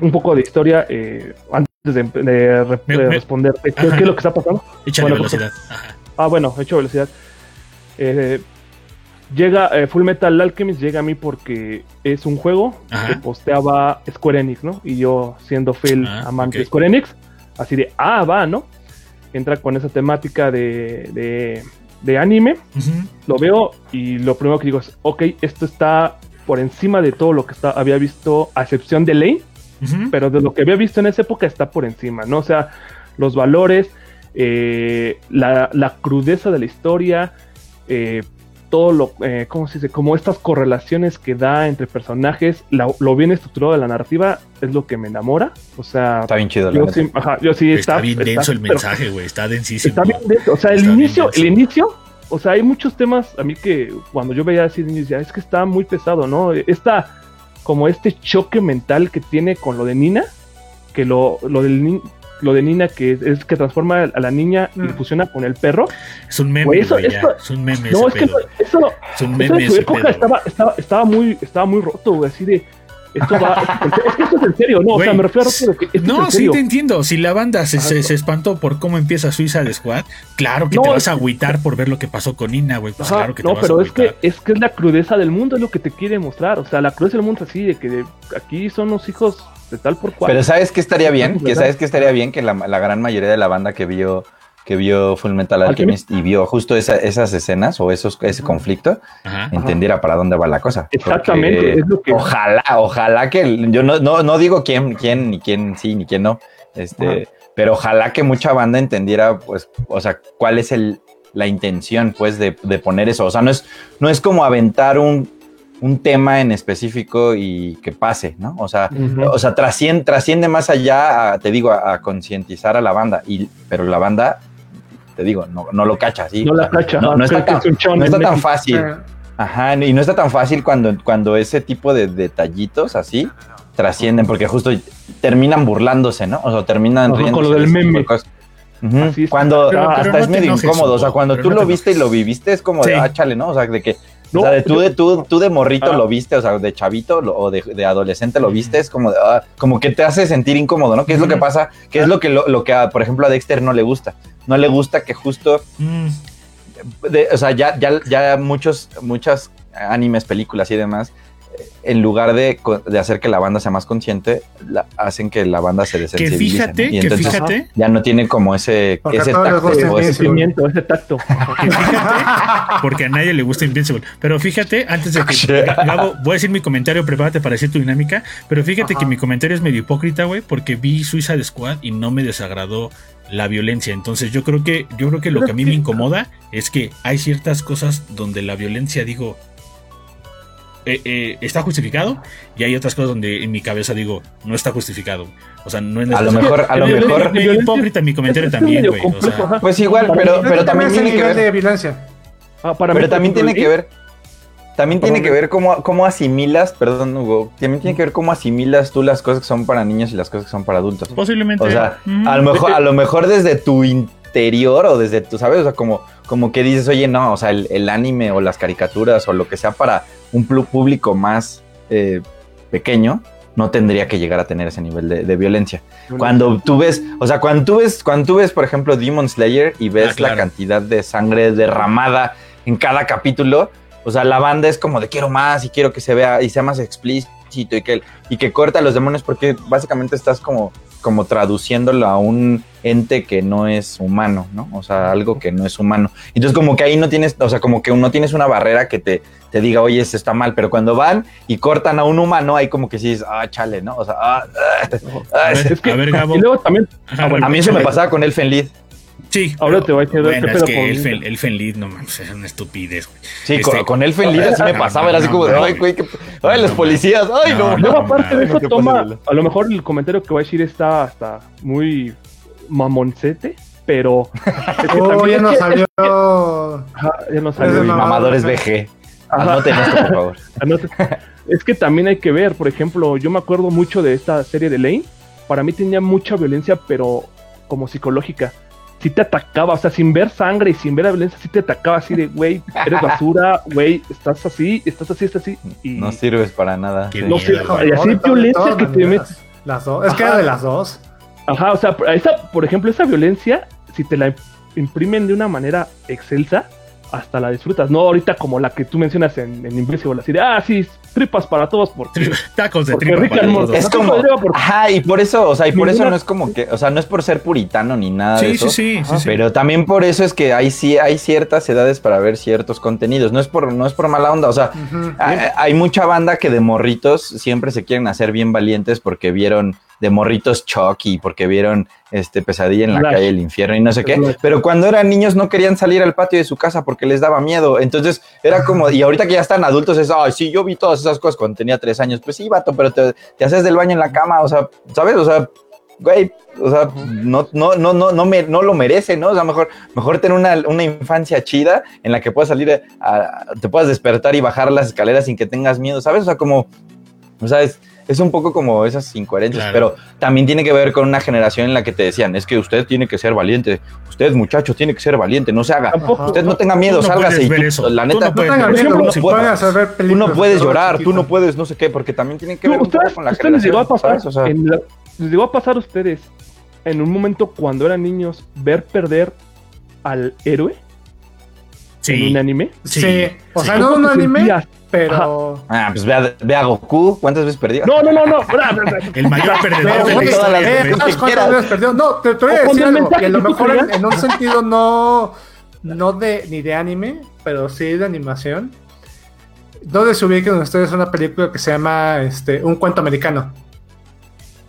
un poco de historia eh, antes de, de re- Me- de me- responderte. ¿Qué, es lo que está pasando? bueno, pues, velocidad. Ajá. Ah, bueno, hecho velocidad. Eh, llega eh, Full Metal Alchemist llega a mí porque es un juego Ajá. que posteaba Square Enix, ¿no? Y yo siendo fiel Ah, amante ok. de Square Enix, así de, ah, va, ¿no? entra con esa temática de, de, de anime, lo veo y lo primero que digo es, ok, esto está por encima de todo lo que está, había visto, a excepción de Lane, pero de lo que había visto en esa época está por encima, ¿no? O sea, los valores, eh, la, la crudeza de la historia, eh, todo lo, eh, ¿cómo se dice? Como estas correlaciones que da entre personajes, la- lo bien estructurado de la narrativa es lo que me enamora. O sea, Está bien chido, la yo neta. sí, ajá, yo sí Está, bien está- denso el mensaje, güey. Está densísimo. Está bien denso. O sea, el inicio, el inicio, o sea, hay muchos temas a mí que cuando yo veía así de inicio, decía, es que está muy pesado, ¿no? Esta, como este choque mental que tiene con lo de Nina, que lo, lo del lo de Nina que es, es que transforma a la niña y Mm. fusiona con el perro. Es un meme, Güey, eso- Es un meme No, ese es que pedo. eso, eso, Es un eso meme en época estaba, estaba, estaba muy, estaba muy roto, güey, así de esto va, es que esto es en serio, no, o sea, me refiero a roto de que esto es No, en sí serio. te entiendo. Si la banda se, se, se espantó por cómo empieza Suiza de Squad, claro que No, te vas es a agüitar por ver lo que pasó con Ina, güey. Pues claro que te no, vas pero a es que, es que es la crudeza del mundo, es lo que te quiere mostrar. O sea, la crudeza del mundo es así, de que de- aquí son los hijos de tal por cual. Pero ¿sabes qué estaría bien? Que sabes que estaría bien que la, la gran mayoría de la banda que vio que vio Full Metal Alchemist. Y vio justo esa- esas escenas o esos, ese conflicto, Ajá. entendiera para dónde va la cosa. Exactamente, es lo que- Ojalá, ojalá que el- yo no, no, no digo quién, quién, ni quién sí, ni quién no. Este, pero ojalá que mucha banda entendiera, pues, o sea, cuál es el, la intención, pues, de, de poner eso. O sea, no es, no es como aventar un, un tema en específico y que pase, ¿no? O sea, o sea, trasciende, trasciende más allá, a, te digo, a, a concientizar a la banda. Y, pero la banda, te digo, no, no lo cacha así. no la cacha, no, no está tan, no está tan fácil. Ajá, y no está tan fácil cuando, cuando ese tipo de detallitos así trascienden, porque justo terminan burlándose, ¿no? O sea, terminan Ajá, con lo del meme. Cuando Pero- hasta no es medio enojes, incómodo, o sea, cuando tú no lo te viste y lo viviste es como de, Sí. ah, chale, ¿no? O sea, de que, No, o sea, de tú, de, tú, tú de morrito Ah. lo viste, o sea, de chavito lo- o de, de adolescente lo viste, es como de, ah, como que te hace sentir incómodo, ¿no? ¿Qué es lo que pasa? ¿Qué es lo que, lo, lo que, a, por ejemplo, a Dexter no le gusta? No le gusta que justo Mm, de- o sea, ya, ya, ya muchos, muchas animes, películas y demás, en lugar de, hacer que la banda sea más consciente, la- hacen que la banda se que desensibilice. fíjate, ¿no? Y que entonces fíjate, ya no tiene como ese, tacto sentimiento, ese tacto. que fíjate, porque a nadie le gusta Invincible. Pero fíjate, antes de que Gabo, voy a decir mi comentario, prepárate para decir tu dinámica. Pero fíjate Ajá. que mi comentario es medio hipócrita, güey, porque vi Suicide Squad y no me desagradó la violencia. Entonces yo creo que, yo creo que lo que a mí me que- incomoda es que hay ciertas cosas donde la violencia, digo, eh, eh, está justificado y hay otras cosas donde en mi cabeza digo, no está justificado. O sea, no es A lo necesario. mejor, a lo medio- mejor, hipócrita mi comentario también, güey. O complejo, sea, ajá. pues igual, pero, pero también tiene que ver. de violencia. Ah, para Pero también tiene que ver. También tiene que ver cómo, cómo asimilas, perdón, Hugo, también tiene que ver cómo asimilas tú las cosas que son para niños y las cosas que son para adultos. posiblemente. O sea, mm, a lo mejor, a lo mejor desde tu interior o desde tu, ¿sabes? O sea, como, como que dices, oye, no, o sea, el, el anime o las caricaturas o lo que sea para un público más eh, pequeño no tendría que llegar a tener ese nivel de, de violencia. Cuando tú ves, o sea, cuando tú ves, cuando tú ves, por ejemplo, Demon Slayer y ves Ah, claro. la cantidad de sangre derramada en cada capítulo, o sea, la banda es como de quiero más y quiero que se vea y sea más explícito y que, y que corta a los demonios porque básicamente estás como, como traduciéndolo a un ente que no es humano, ¿no? O sea, algo que no es humano. Entonces como que ahí no tienes, o sea, como que no tienes una barrera que te, te diga, oye, esto está mal, pero cuando van y cortan a un humano, ahí como que sí dices, ah, chale, ¿no? O sea, ah, ah, a ah, ver, Es que- a ver, Gabo. Y luego también, Ajá, ah, bueno, a mí eso me pasaba con Elfen Lied. Sí. Ahora pero- te voy a decir, Bueno, ¿qué es que Elfen, Elfen Lied, no mames, es una estupidez, güey. Sí, Este- con, con Elfen Lied así me No, pasaba, no, era así no, como de, no. ay, güey, ay, los policías, ay, no. No, Luego, no, aparte de no, eso. A lo mejor el comentario que voy a decir está hasta muy mamoncete, pero. Es que Oh, ya que- salió. Ajá, ya de salió. Mamadores BG. Anoten esto, por favor. Es que también hay que ver, por ejemplo, yo me acuerdo mucho de esta serie de Lane. Para mí tenía mucha violencia, pero como psicológica. Sí te atacaba, o sea, sin ver sangre y sin ver la violencia, sí te atacaba así de, güey, eres basura, güey, estás así, estás así, estás así. Y No sirves para nada. Sí. No güey. y así de violencia que te metes. Las dos. Es que era de las dos. Ajá, o sea, esa, por ejemplo, esa violencia, si te la imprimen de una manera excelsa, hasta la disfrutas. No ahorita como la que tú mencionas en, en Invincible, así de, ah, sí, tripas para todos porque, Tacos de tripa Rick para and Morty. todos. Es como- Ajá, y por eso, o sea, y por eso no es como que, o sea, no es por ser puritano ni nada de Sí, eso. sí, sí, sí, sí. Pero también por eso es que hay sí hay ciertas edades para ver ciertos contenidos. No es por no es por mala onda, o sea, hay mucha banda que de morritos siempre se quieren hacer bien valientes porque vieron de morritos Chucky, porque vieron este pesadilla en la Flash. calle del infierno y no sé qué. Pero cuando eran niños no querían salir al patio de su casa porque les daba miedo. Entonces era como, y ahorita que ya están adultos es, ay, sí, yo vi todas esas cosas cuando tenía tres años. Pues sí, vato, pero te, te haces del baño en la cama, o sea, ¿sabes? O sea, güey, o sea, no, no, no, no, no, me, no lo merece, ¿no? O sea, mejor, mejor tener una, una infancia chida en la que puedas salir, a, a- te puedas despertar y bajar las escaleras sin que tengas miedo, ¿sabes? O sea, como, o sea, es, es un poco como esas incoherencias, Claro. pero también tiene que ver con una generación en la que te decían, es que usted tiene que ser valiente, usted muchacho tiene que ser valiente, no se haga, Tampoco. usted no tenga miedo, no sálgase y tú- la Tú neta, no puedes No miedo, no no puedes- tú no puedes de todo llorar, tú no puedes no sé qué, porque también tiene que ver un ¿Ustedes, poco con la ustedes les llegó a generación, pasar ¿sabes? O sea, en la- les llegó a pasar a ustedes en un momento cuando eran niños ver perder al héroe en Sí. un anime? Sí, Sí, o sí. sea, no ¿Cómo un anime, sentías? pero. Ah, pues ve a, ve a Goku, ¿cuántas veces perdió? No, no, no, no. El mayor perdedor de la güey, todas las historia. eh, güey. veces ¿sabes que cuántas veces perdió? No, te, te voy a decir algo, y a lo que mejor en, en un sentido no, no de, ni de anime, pero sí de animación. ¿Dónde se ubican ustedes una película que se llama este, Un cuento americano?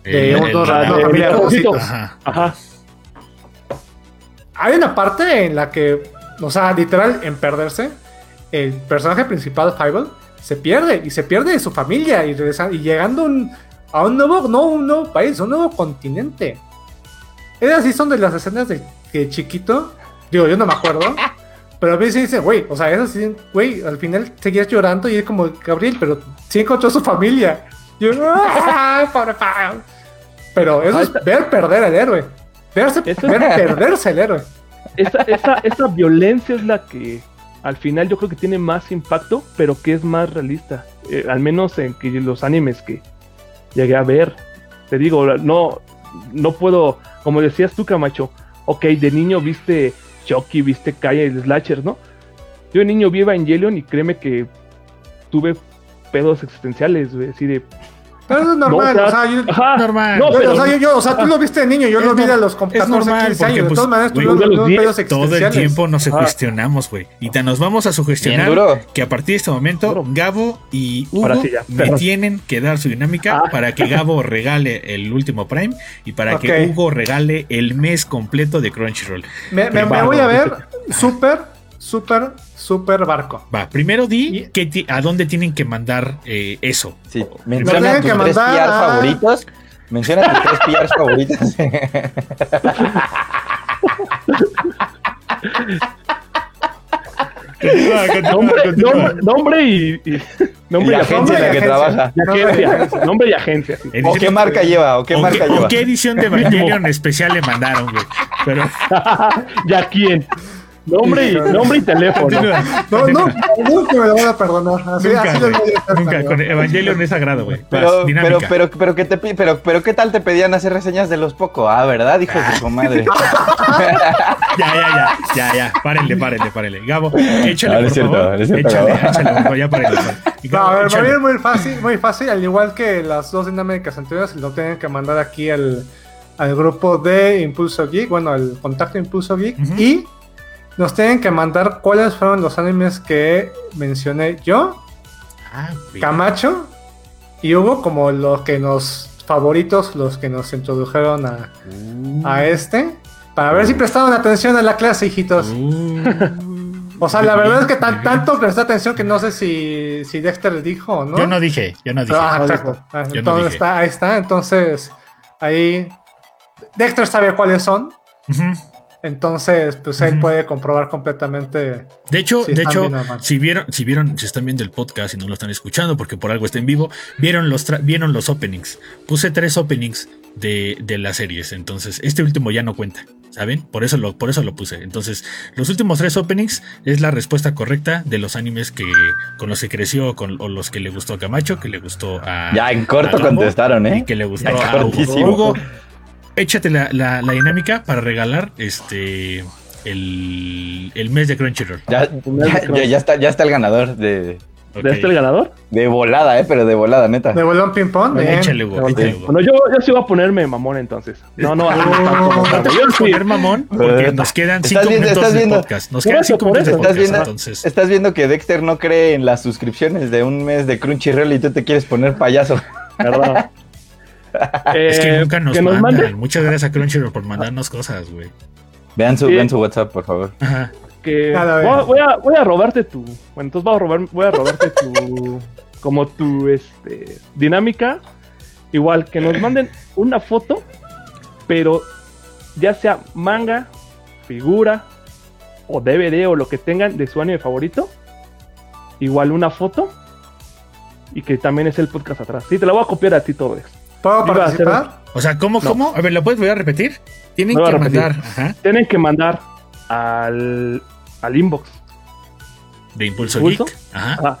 De El- un- el- no, familia de. Ajá. Ajá. Hay una parte en la que, o sea, literal, en perderse, el personaje principal, Fievel, se pierde y se pierde de su familia y, regresa- y llegando un- a un nuevo, no un nuevo país, un nuevo continente. Esas sí son de las escenas de que chiquito, digo, yo no me acuerdo, pero a veces sí dicen, güey, o sea, esas sí, güey, al final seguías llorando y es como, Gabriel, pero sí encontró a su familia. Y yo, ¡ah, pobre Fievel! Pero eso es ver perder al héroe. Verse, ver perderse el héroe. Esa, esa, esa violencia es la que al final yo creo que tiene más impacto, pero que es más realista. Eh, al menos en que los animes que llegué a ver. Te digo, no, no puedo, como decías tú, Camacho, ok, de niño viste Chucky, viste Kaya y Slasher, ¿no? Yo de niño vi Evangelion y créeme que tuve pedos existenciales, así de... Pero eso es normal, no, o sea, yo, ajá, normal. No, yo- pero o sea, yo, yo- o sea, tú lo viste de niño, yo lo vi a los com- es 14, normal, 15 porque, años. De pues, todas maneras, los los 10, pedos Todo el tiempo nos sugestionamos, güey. Y te nos vamos a sugestionar que a partir de este momento, Duro. Gabo y Hugo Ahora sí ya, me tienen que dar su dinámica Ah. para que Gabo regale el último Prime y para que. Hugo regale el mes completo de Crunchyroll. Me, me- voy a ver súper, súper, súper barco. Va, primero di Y- que ti- a dónde tienen que mandar eh, eso. Sí, Me menciona tienen tus que tres mandar favoritos. Menciona tus tres PRs favoritos. Nombre, nombre, nombre y, nombre y, agencia en la que agencia. trabaja. y agencia. Nombre y agencia. sí. ¿O qué marca lleva? ¿O qué ¿O marca qué, o lleva? qué edición de Evangelion especial le mandaron, güey? Pero ¿Y a quién? Nombre y, nombre y teléfono. No, no, continúa. nunca me lo van a perdonar. Así, Nunca, así hacer, nunca. Con Evangelion es sagrado, güey. Pero, pero, pero, pero, ¿qué te pero, pero, ¿qué tal te pedían hacer reseñas de los poco? Ah, ¿verdad? Hijos de su madre. Ya, ya, ya, ya, ya. Párenle, párenle, párenle. Gabo, échale, No, no por es cierto, favor. no es cierto, échale, échale, por favor, ya párenle. No, a ver, va a échale. ir muy fácil, muy fácil, al igual que las dos dinámicas anteriores, lo tienen que mandar aquí al, al grupo de Impulso Geek, bueno, al contacto Impulso Geek, y nos tienen que mandar cuáles fueron los animes que mencioné yo, Ah. Camacho y Hugo, como los que nos favoritos, los que nos introdujeron a, a este, para ver si prestaron atención a la clase, hijitos. Uh, O sea, la verdad es que tan- tanto presté atención que no sé si, si Dexter dijo o no. Yo no dije, yo no dije. Ah, no exacto. dijo. Ah, Yo no Entonces dije. está, ahí está. Entonces, ahí Dexter sabe cuáles son. Ujú. Entonces, pues él puede comprobar completamente. De hecho, Sí, de hecho, si vieron, si vieron, si están viendo el podcast y no lo están escuchando porque por algo está en vivo, vieron los tra- vieron los openings. Puse tres openings de, de las series, entonces este último ya no cuenta, ¿saben? Por eso lo, por eso lo puse. Entonces, los últimos tres openings es la respuesta correcta de los animes que con los que creció, con o los que le gustó a Camacho, que le gustó a Ya en corto a contestaron, y ¿eh? que le gustó Ya, a Hugo. Échate la, la- la dinámica para regalar este el, el mes de Crunchyroll. Ya, ya, está, ya está el ganador de, Ok. ¿De este el ganador? De volada, ¿eh? Pero de volada, neta. De bolón ping-pong. Bueno, bien. échale, Hugo. Bueno, yo, yo sí voy a ponerme mamón entonces. No, no, tanto, No te sí. poner mamón porque nos quedan Estás 5 viendo- minutos estás de viendo- podcast. Nos quedan eso, 5 por minutos de podcast, viendo, entonces. estás viendo que Dexter no cree en las suscripciones de un mes de Crunchyroll y tú te quieres poner payaso. ¿Verdad? Es que Eh, nunca nos que nos mandan. Muchas gracias a Crunchyroll por mandarnos cosas, güey. Vean su, Sí. vean su WhatsApp, por favor. Ajá. que voy, a- voy a, voy a robarte tu. Bueno, entonces voy a robar, voy a robarte tu. como tu este, dinámica. Igual que nos manden una foto, pero ya sea manga, figura o DVD o lo que tengan de su anime favorito. Igual una foto. Y que también es el podcast atrás. Sí, te la voy a copiar a ti todo. ¿Puedo participar? O sea, ¿cómo, No. cómo? A ver, ¿lo puedes volver a repetir? Tienen que mandar ajá, Tienen que mandar al, al inbox de Impulso ¿Impulso? Geek. Ajá. Ajá.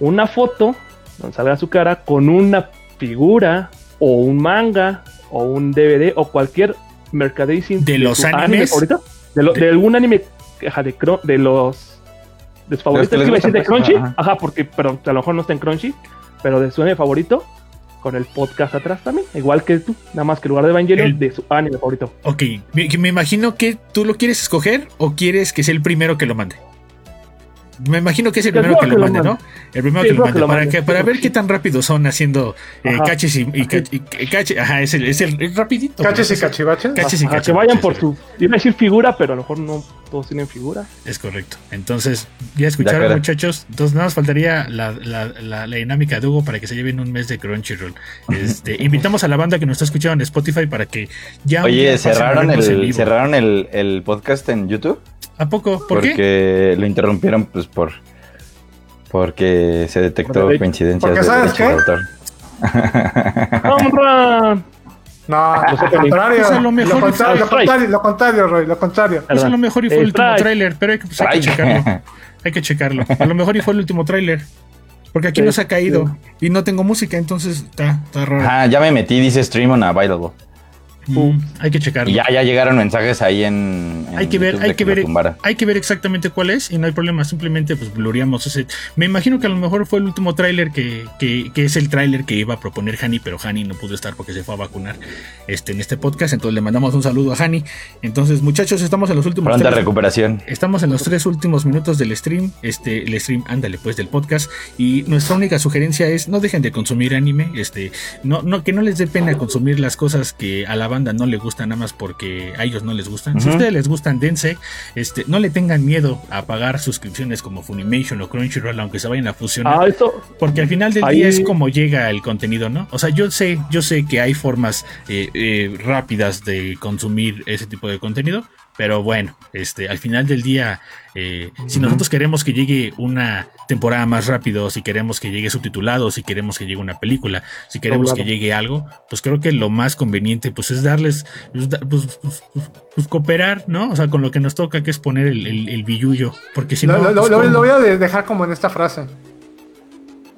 una foto donde salga su cara con una figura o un manga o un DVD o cualquier merchandising ¿De los anime animes? favorito, de, lo- De- de algún anime ajá, de, de los de sus favoritos que les iba a decir de Crunchy ajá. ajá. porque pero a lo mejor no está en Crunchy pero de su anime favorito con el podcast atrás también igual que tú nada más que en lugar de Evangelion El- de su anime favorito Ok, me, me imagino que tú lo quieres escoger o quieres que sea el primero que lo mande. Me imagino que es el primero que lo que lo mande, ¿no? El primero Sí, que lo creo mande. que lo para, que- para ver qué tan rápido son haciendo eh, caches y, y, cache- Ajá, es el, es el es rapidito. ¿Caches y Es- cachivaches? Caches y Ajá, que cachivaches, vayan por su iba a decir figura pero a lo mejor no todos tienen figura Es correcto. Entonces, ya escucharon, muchachos. Entonces, nada más faltaría la, la- la- la dinámica de Hugo para que se lleven un mes de Crunchyroll. Este, invitamos a la banda que nos está escuchando en Spotify para que ya. Oye, cerraron el, cerraron el, el podcast en YouTube ¿A poco? ¿Por qué? porque lo interrumpieron pues por porque se detectó Por derecho. coincidencias Porque, de ¿sabes derechos qué? de autor. No, lo sé, contrario. pues a lo mejor Lo contrario, lo contrario, lo contrario, Roy, lo contrario. Pues a lo mejor y fue el último Strike. tráiler, pero hay que, pues, hay que checarlo. Hay que checarlo. A lo mejor y fue el último tráiler. Porque aquí Sí, no se ha caído. Y no tengo música, entonces está, está raro. Ajá, ya me metí, dice stream unavailable. Mm, hay que checarlo. Ya, ya llegaron mensajes ahí en, en hay que ver, YouTube hay que ver, hay que ver exactamente cuál es y no hay problema, simplemente pues blurreamos ese. Me imagino que a lo mejor fue el último tráiler que, que, que es el tráiler que iba a proponer Hani, pero Hani no pudo estar porque se fue a vacunar este, en este podcast, entonces le mandamos un saludo a Hani. Entonces, muchachos, estamos en los últimos Pronta tres- recuperación. Estamos en los tres últimos minutos del stream, este, el stream, ándale pues, del podcast. Y nuestra única sugerencia es no dejen de consumir anime, este, no, no, que no les dé pena consumir las cosas que a la banda no le gustan nada más porque a ellos no les gustan. Si a ustedes les gustan, dense, este, no le tengan miedo a pagar suscripciones como Funimation o Crunchyroll, aunque se vayan a fusionar. Ah. Porque al final del Ahí- día es como llega el contenido, ¿no? O sea, yo sé, yo sé que hay formas eh, eh, rápidas de consumir ese tipo de contenido, pero bueno, este, al final del día, eh, si nosotros queremos que llegue una temporada más rápido, si queremos que llegue subtitulado, si queremos que llegue una película, si queremos que llegue algo, pues creo que lo más conveniente, pues es darles, pues, pues, pues, pues, pues, cooperar, ¿no? O sea, con lo que nos toca, que es poner el, el, el billullo, porque si Lo, no, lo- pues, lo- ¿cómo? lo voy a de- dejar como en esta frase.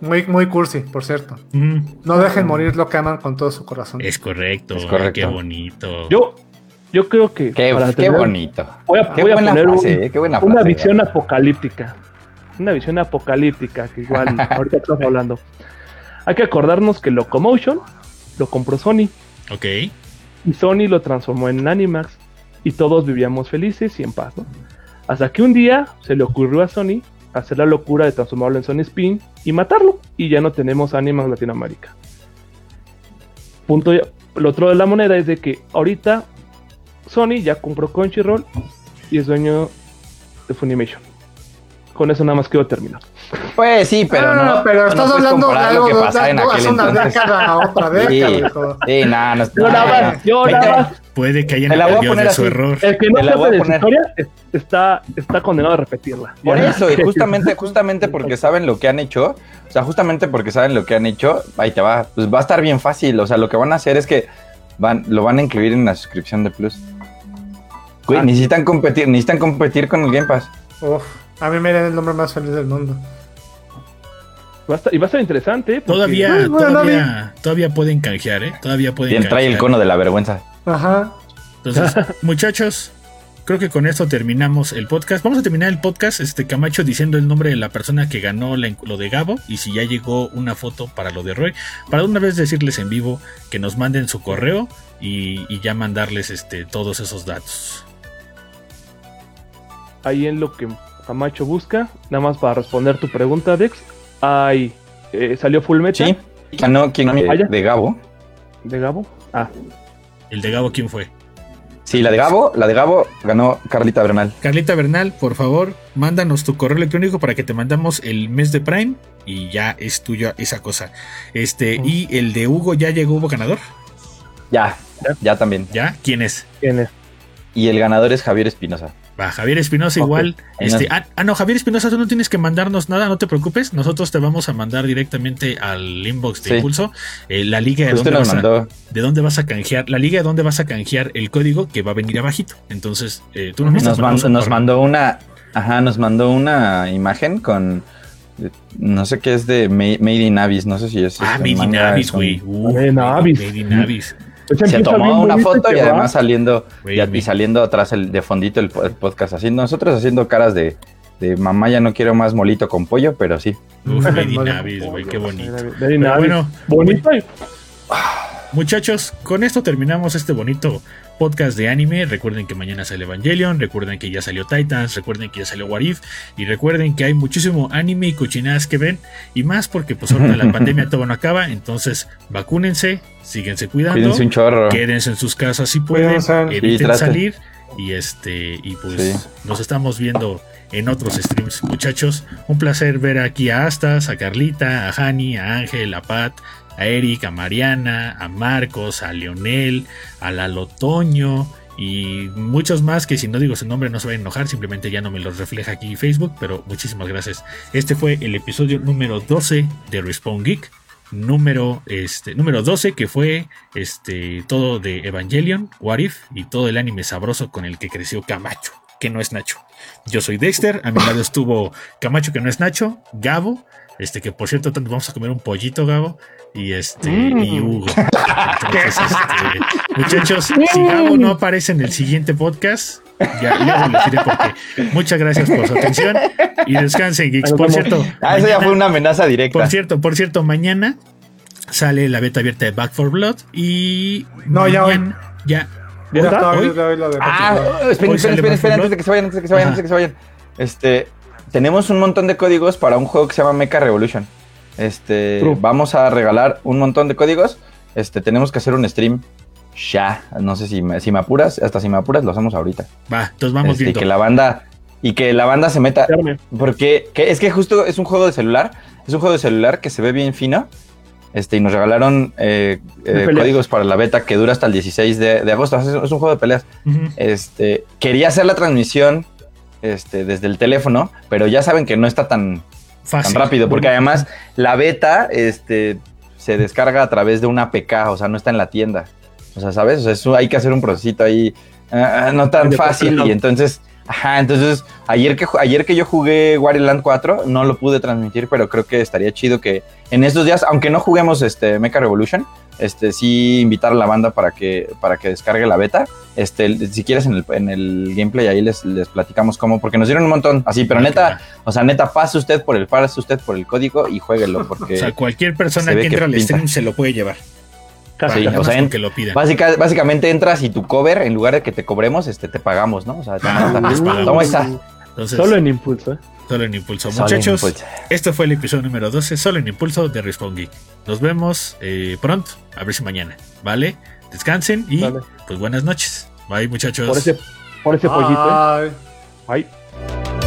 Muy, muy cursi, por cierto. Mm, No dejen morir lo que aman con todo su corazón. es correcto, Es correcto. qué bonito. Yo, yo creo que. Qué, para qué terminar, bonito. Voy a, Qué voy a buena poner un- frase, eh, qué buena una frase, visión ¿verdad? apocalíptica. Una visión apocalíptica que igual ahorita estamos hablando. Hay que acordarnos que Locomotion lo compró Sony Ok. y Sony lo transformó en Animax y todos vivíamos felices y en paz, ¿no? Hasta que un día se le ocurrió a Sony hacer la locura de transformarlo en Sony Spin y matarlo y ya no tenemos Animax Latinoamérica. Punto ya- Lo otro de la moneda es de que ahorita Sony ya compró Crunchyroll y es dueño de Funimation. Con eso nada más quiero terminar. Pues sí, pero Ah, no. pero no estás puedes hablando de algo que de pasaba en aquel una entonces. década a otra década, Sí, sí, nada, no, Yo nada no, más, yo nada más. Puede que hayan Te la voy a aprendido de su así. error. El que no Te la voy sabe a de su poner. historia es- está, está condenado a repetirla. Por Ya. eso, y justamente, justamente porque saben lo que han hecho, o sea, justamente porque saben lo que han hecho, ahí te va, pues va a estar bien fácil, o sea, lo que van a hacer es que van, lo van a incluir en la suscripción de Plus. Güey, Ah. necesitan competir, necesitan competir con el Game Pass. Uf, a mí me era el nombre más feliz del mundo. Va a estar- y va a estar interesante. ¿eh? porque- Todavía, Bueno, bueno, todavía, todavía pueden canjear, ¿eh? Todavía pueden Y trae el cono de la vergüenza. Ajá. Entonces, muchachos, creo que con esto terminamos el podcast. Vamos a terminar el podcast, este Camacho diciendo el nombre de la persona que ganó la- lo de Gabo y si ya llegó una foto para lo de Roy, para una vez decirles en vivo que nos manden su correo y, y ya mandarles este todos esos datos. Ahí en lo que Camacho busca, nada más para responder tu pregunta, Dex. Ahí eh, salió Full Metal Sí, ganó quien Ah, ya. de Gabo. de Gabo. Ah, El de Gabo, ¿quién fue? Sí, la de Gabo, la de Gabo ganó Carlita Bernal. Carlita Bernal, por favor, mándanos tu correo electrónico para que te mandamos el mes de Prime y ya es tuyo esa cosa. Este, y el de Hugo ya llegó, hubo ganador. Ya, Ya. ya también. ¿Ya? ¿Quién es? ¿quién es? Y el ganador es Javier Espinosa. Va, Javier Espinosa igual. Este, nos- ah, ah, no, Javier Espinosa, tú no tienes que mandarnos nada, no te preocupes. Nosotros te vamos a mandar directamente al inbox de Sí. Impulso eh, la liga de Usted dónde, nos vas a, mandó. de dónde vas a canjear, la liga de dónde vas a canjear el código que va a venir abajito. Entonces, eh, tú nos, Nos, necesitas man- mandarnos un nos mandó una. Ajá, nos mandó una imagen con. No sé qué es de Ma- Made in Abyss. No sé si es. Ah, este, Made in Abyss, güey. Uh, Made in Made- Abyss. Pues Se tomó una foto y va. además saliendo y, saliendo atrás el, de fondito el, po- el podcast haciendo nosotros haciendo caras de, de mamá ya no quiero más molito con pollo, pero sí. Uf, Vale. Abyss, güey, qué bonito. Pero bueno, bonito Muchachos, con esto terminamos este bonito podcast de anime. Recuerden que mañana sale Evangelion, recuerden que ya salió Titans, recuerden que ya salió What If, y recuerden que hay muchísimo anime y cochinadas que ven, y más porque pues ahorita la pandemia todo no acaba, entonces vacúnense, síguense cuidando, Cuídense un chorro. quédense en sus casas si pueden, eviten salir, y este, y pues Sí. nos estamos viendo en otros streams, muchachos. Un placer ver aquí a Astas, a Carlita, a Hani, a Ángel, a Pat, a Eric, a Mariana, a Marcos, a Leonel, a Lalo Toño y muchos más que si no digo su nombre no se vayan a enojar, simplemente ya no me los refleja aquí Facebook, pero muchísimas gracias. Este fue el episodio número 12 de Respawn Geek. Número, este, número 12 que fue este, todo de Evangelion, What If y todo el anime sabroso con el que creció Camacho, que no es Nacho. Yo soy Dexter, a mi lado estuvo Camacho, que no es Nacho, Gabo, este que por cierto vamos a comer un pollito, Gabo, y este, Mm. y Hugo. Entonces, este, muchachos, si Gabo no aparece en el siguiente podcast, ya luego les diré por qué. Muchas gracias por su atención y descansen, geeks. Por cierto, Ah, eso ya fue una amenaza directa. por cierto, por cierto, mañana sale la beta abierta de Back for Blood y No, ya hoy. ya ¿Ya Ya ¿Hoy? hoy de Ah, esperen, esperen, esperen, Back esperen, 4 antes de que se vayan, antes de que se vayan, Ajá. antes de que se vayan. Este, tenemos un montón de códigos para un juego que se llama Mecha Revolution. Este, True. vamos a regalar un montón de códigos. Este, tenemos que hacer un stream ya. No sé si me, si me apuras, hasta si me apuras lo hacemos ahorita. va, entonces vamos Este, y que la banda y que la banda se meta porque que es que justo es un juego de celular, es un juego de celular que se ve bien fino. Este, y nos regalaron eh, eh, códigos para la beta que dura hasta el 16 de, de agosto. Es, es un juego de peleas. Este, quería hacer la transmisión este, desde el teléfono, pero ya saben que no está tan, rápido, porque además la beta este, se descarga a través de una APK, o sea, no está en la tienda. O sea, ¿sabes? O sea, eso hay que hacer un procesito ahí ah, no tan fácil y entonces, ajá, entonces ayer que, ayer que yo jugué Wario Land 4 no lo pude transmitir, pero creo que estaría chido que en estos días, aunque no juguemos este Mecha Revolution, este sí invitar a la banda para que para que descargue la beta. Este, si quieres en el, en el gameplay ahí les, les platicamos cómo, porque nos dieron un montón así, pero neta, o sea, neta, pase usted por el, pase usted por el código y jueguelo, porque O sea, cualquier persona se que que entre al stream se lo puede llevar. Casi. Sí, o sea, más en- con que lo pidan. básica- básicamente entras y tu cover, en lugar de que te cobremos, este, te pagamos, ¿no? O sea, Ah. Toma esta. Entonces, Solo en impulso, ¿eh? Solo en Impulso. Solo Muchachos, input. este fue el episodio número 12, solo en Impulso de Respawn Geek. Nos vemos eh, pronto, a ver si mañana, ¿vale? Descansen y pues buenas noches. Bye, muchachos. Por ese, por ese pollito, ¿eh? Ay. Bye.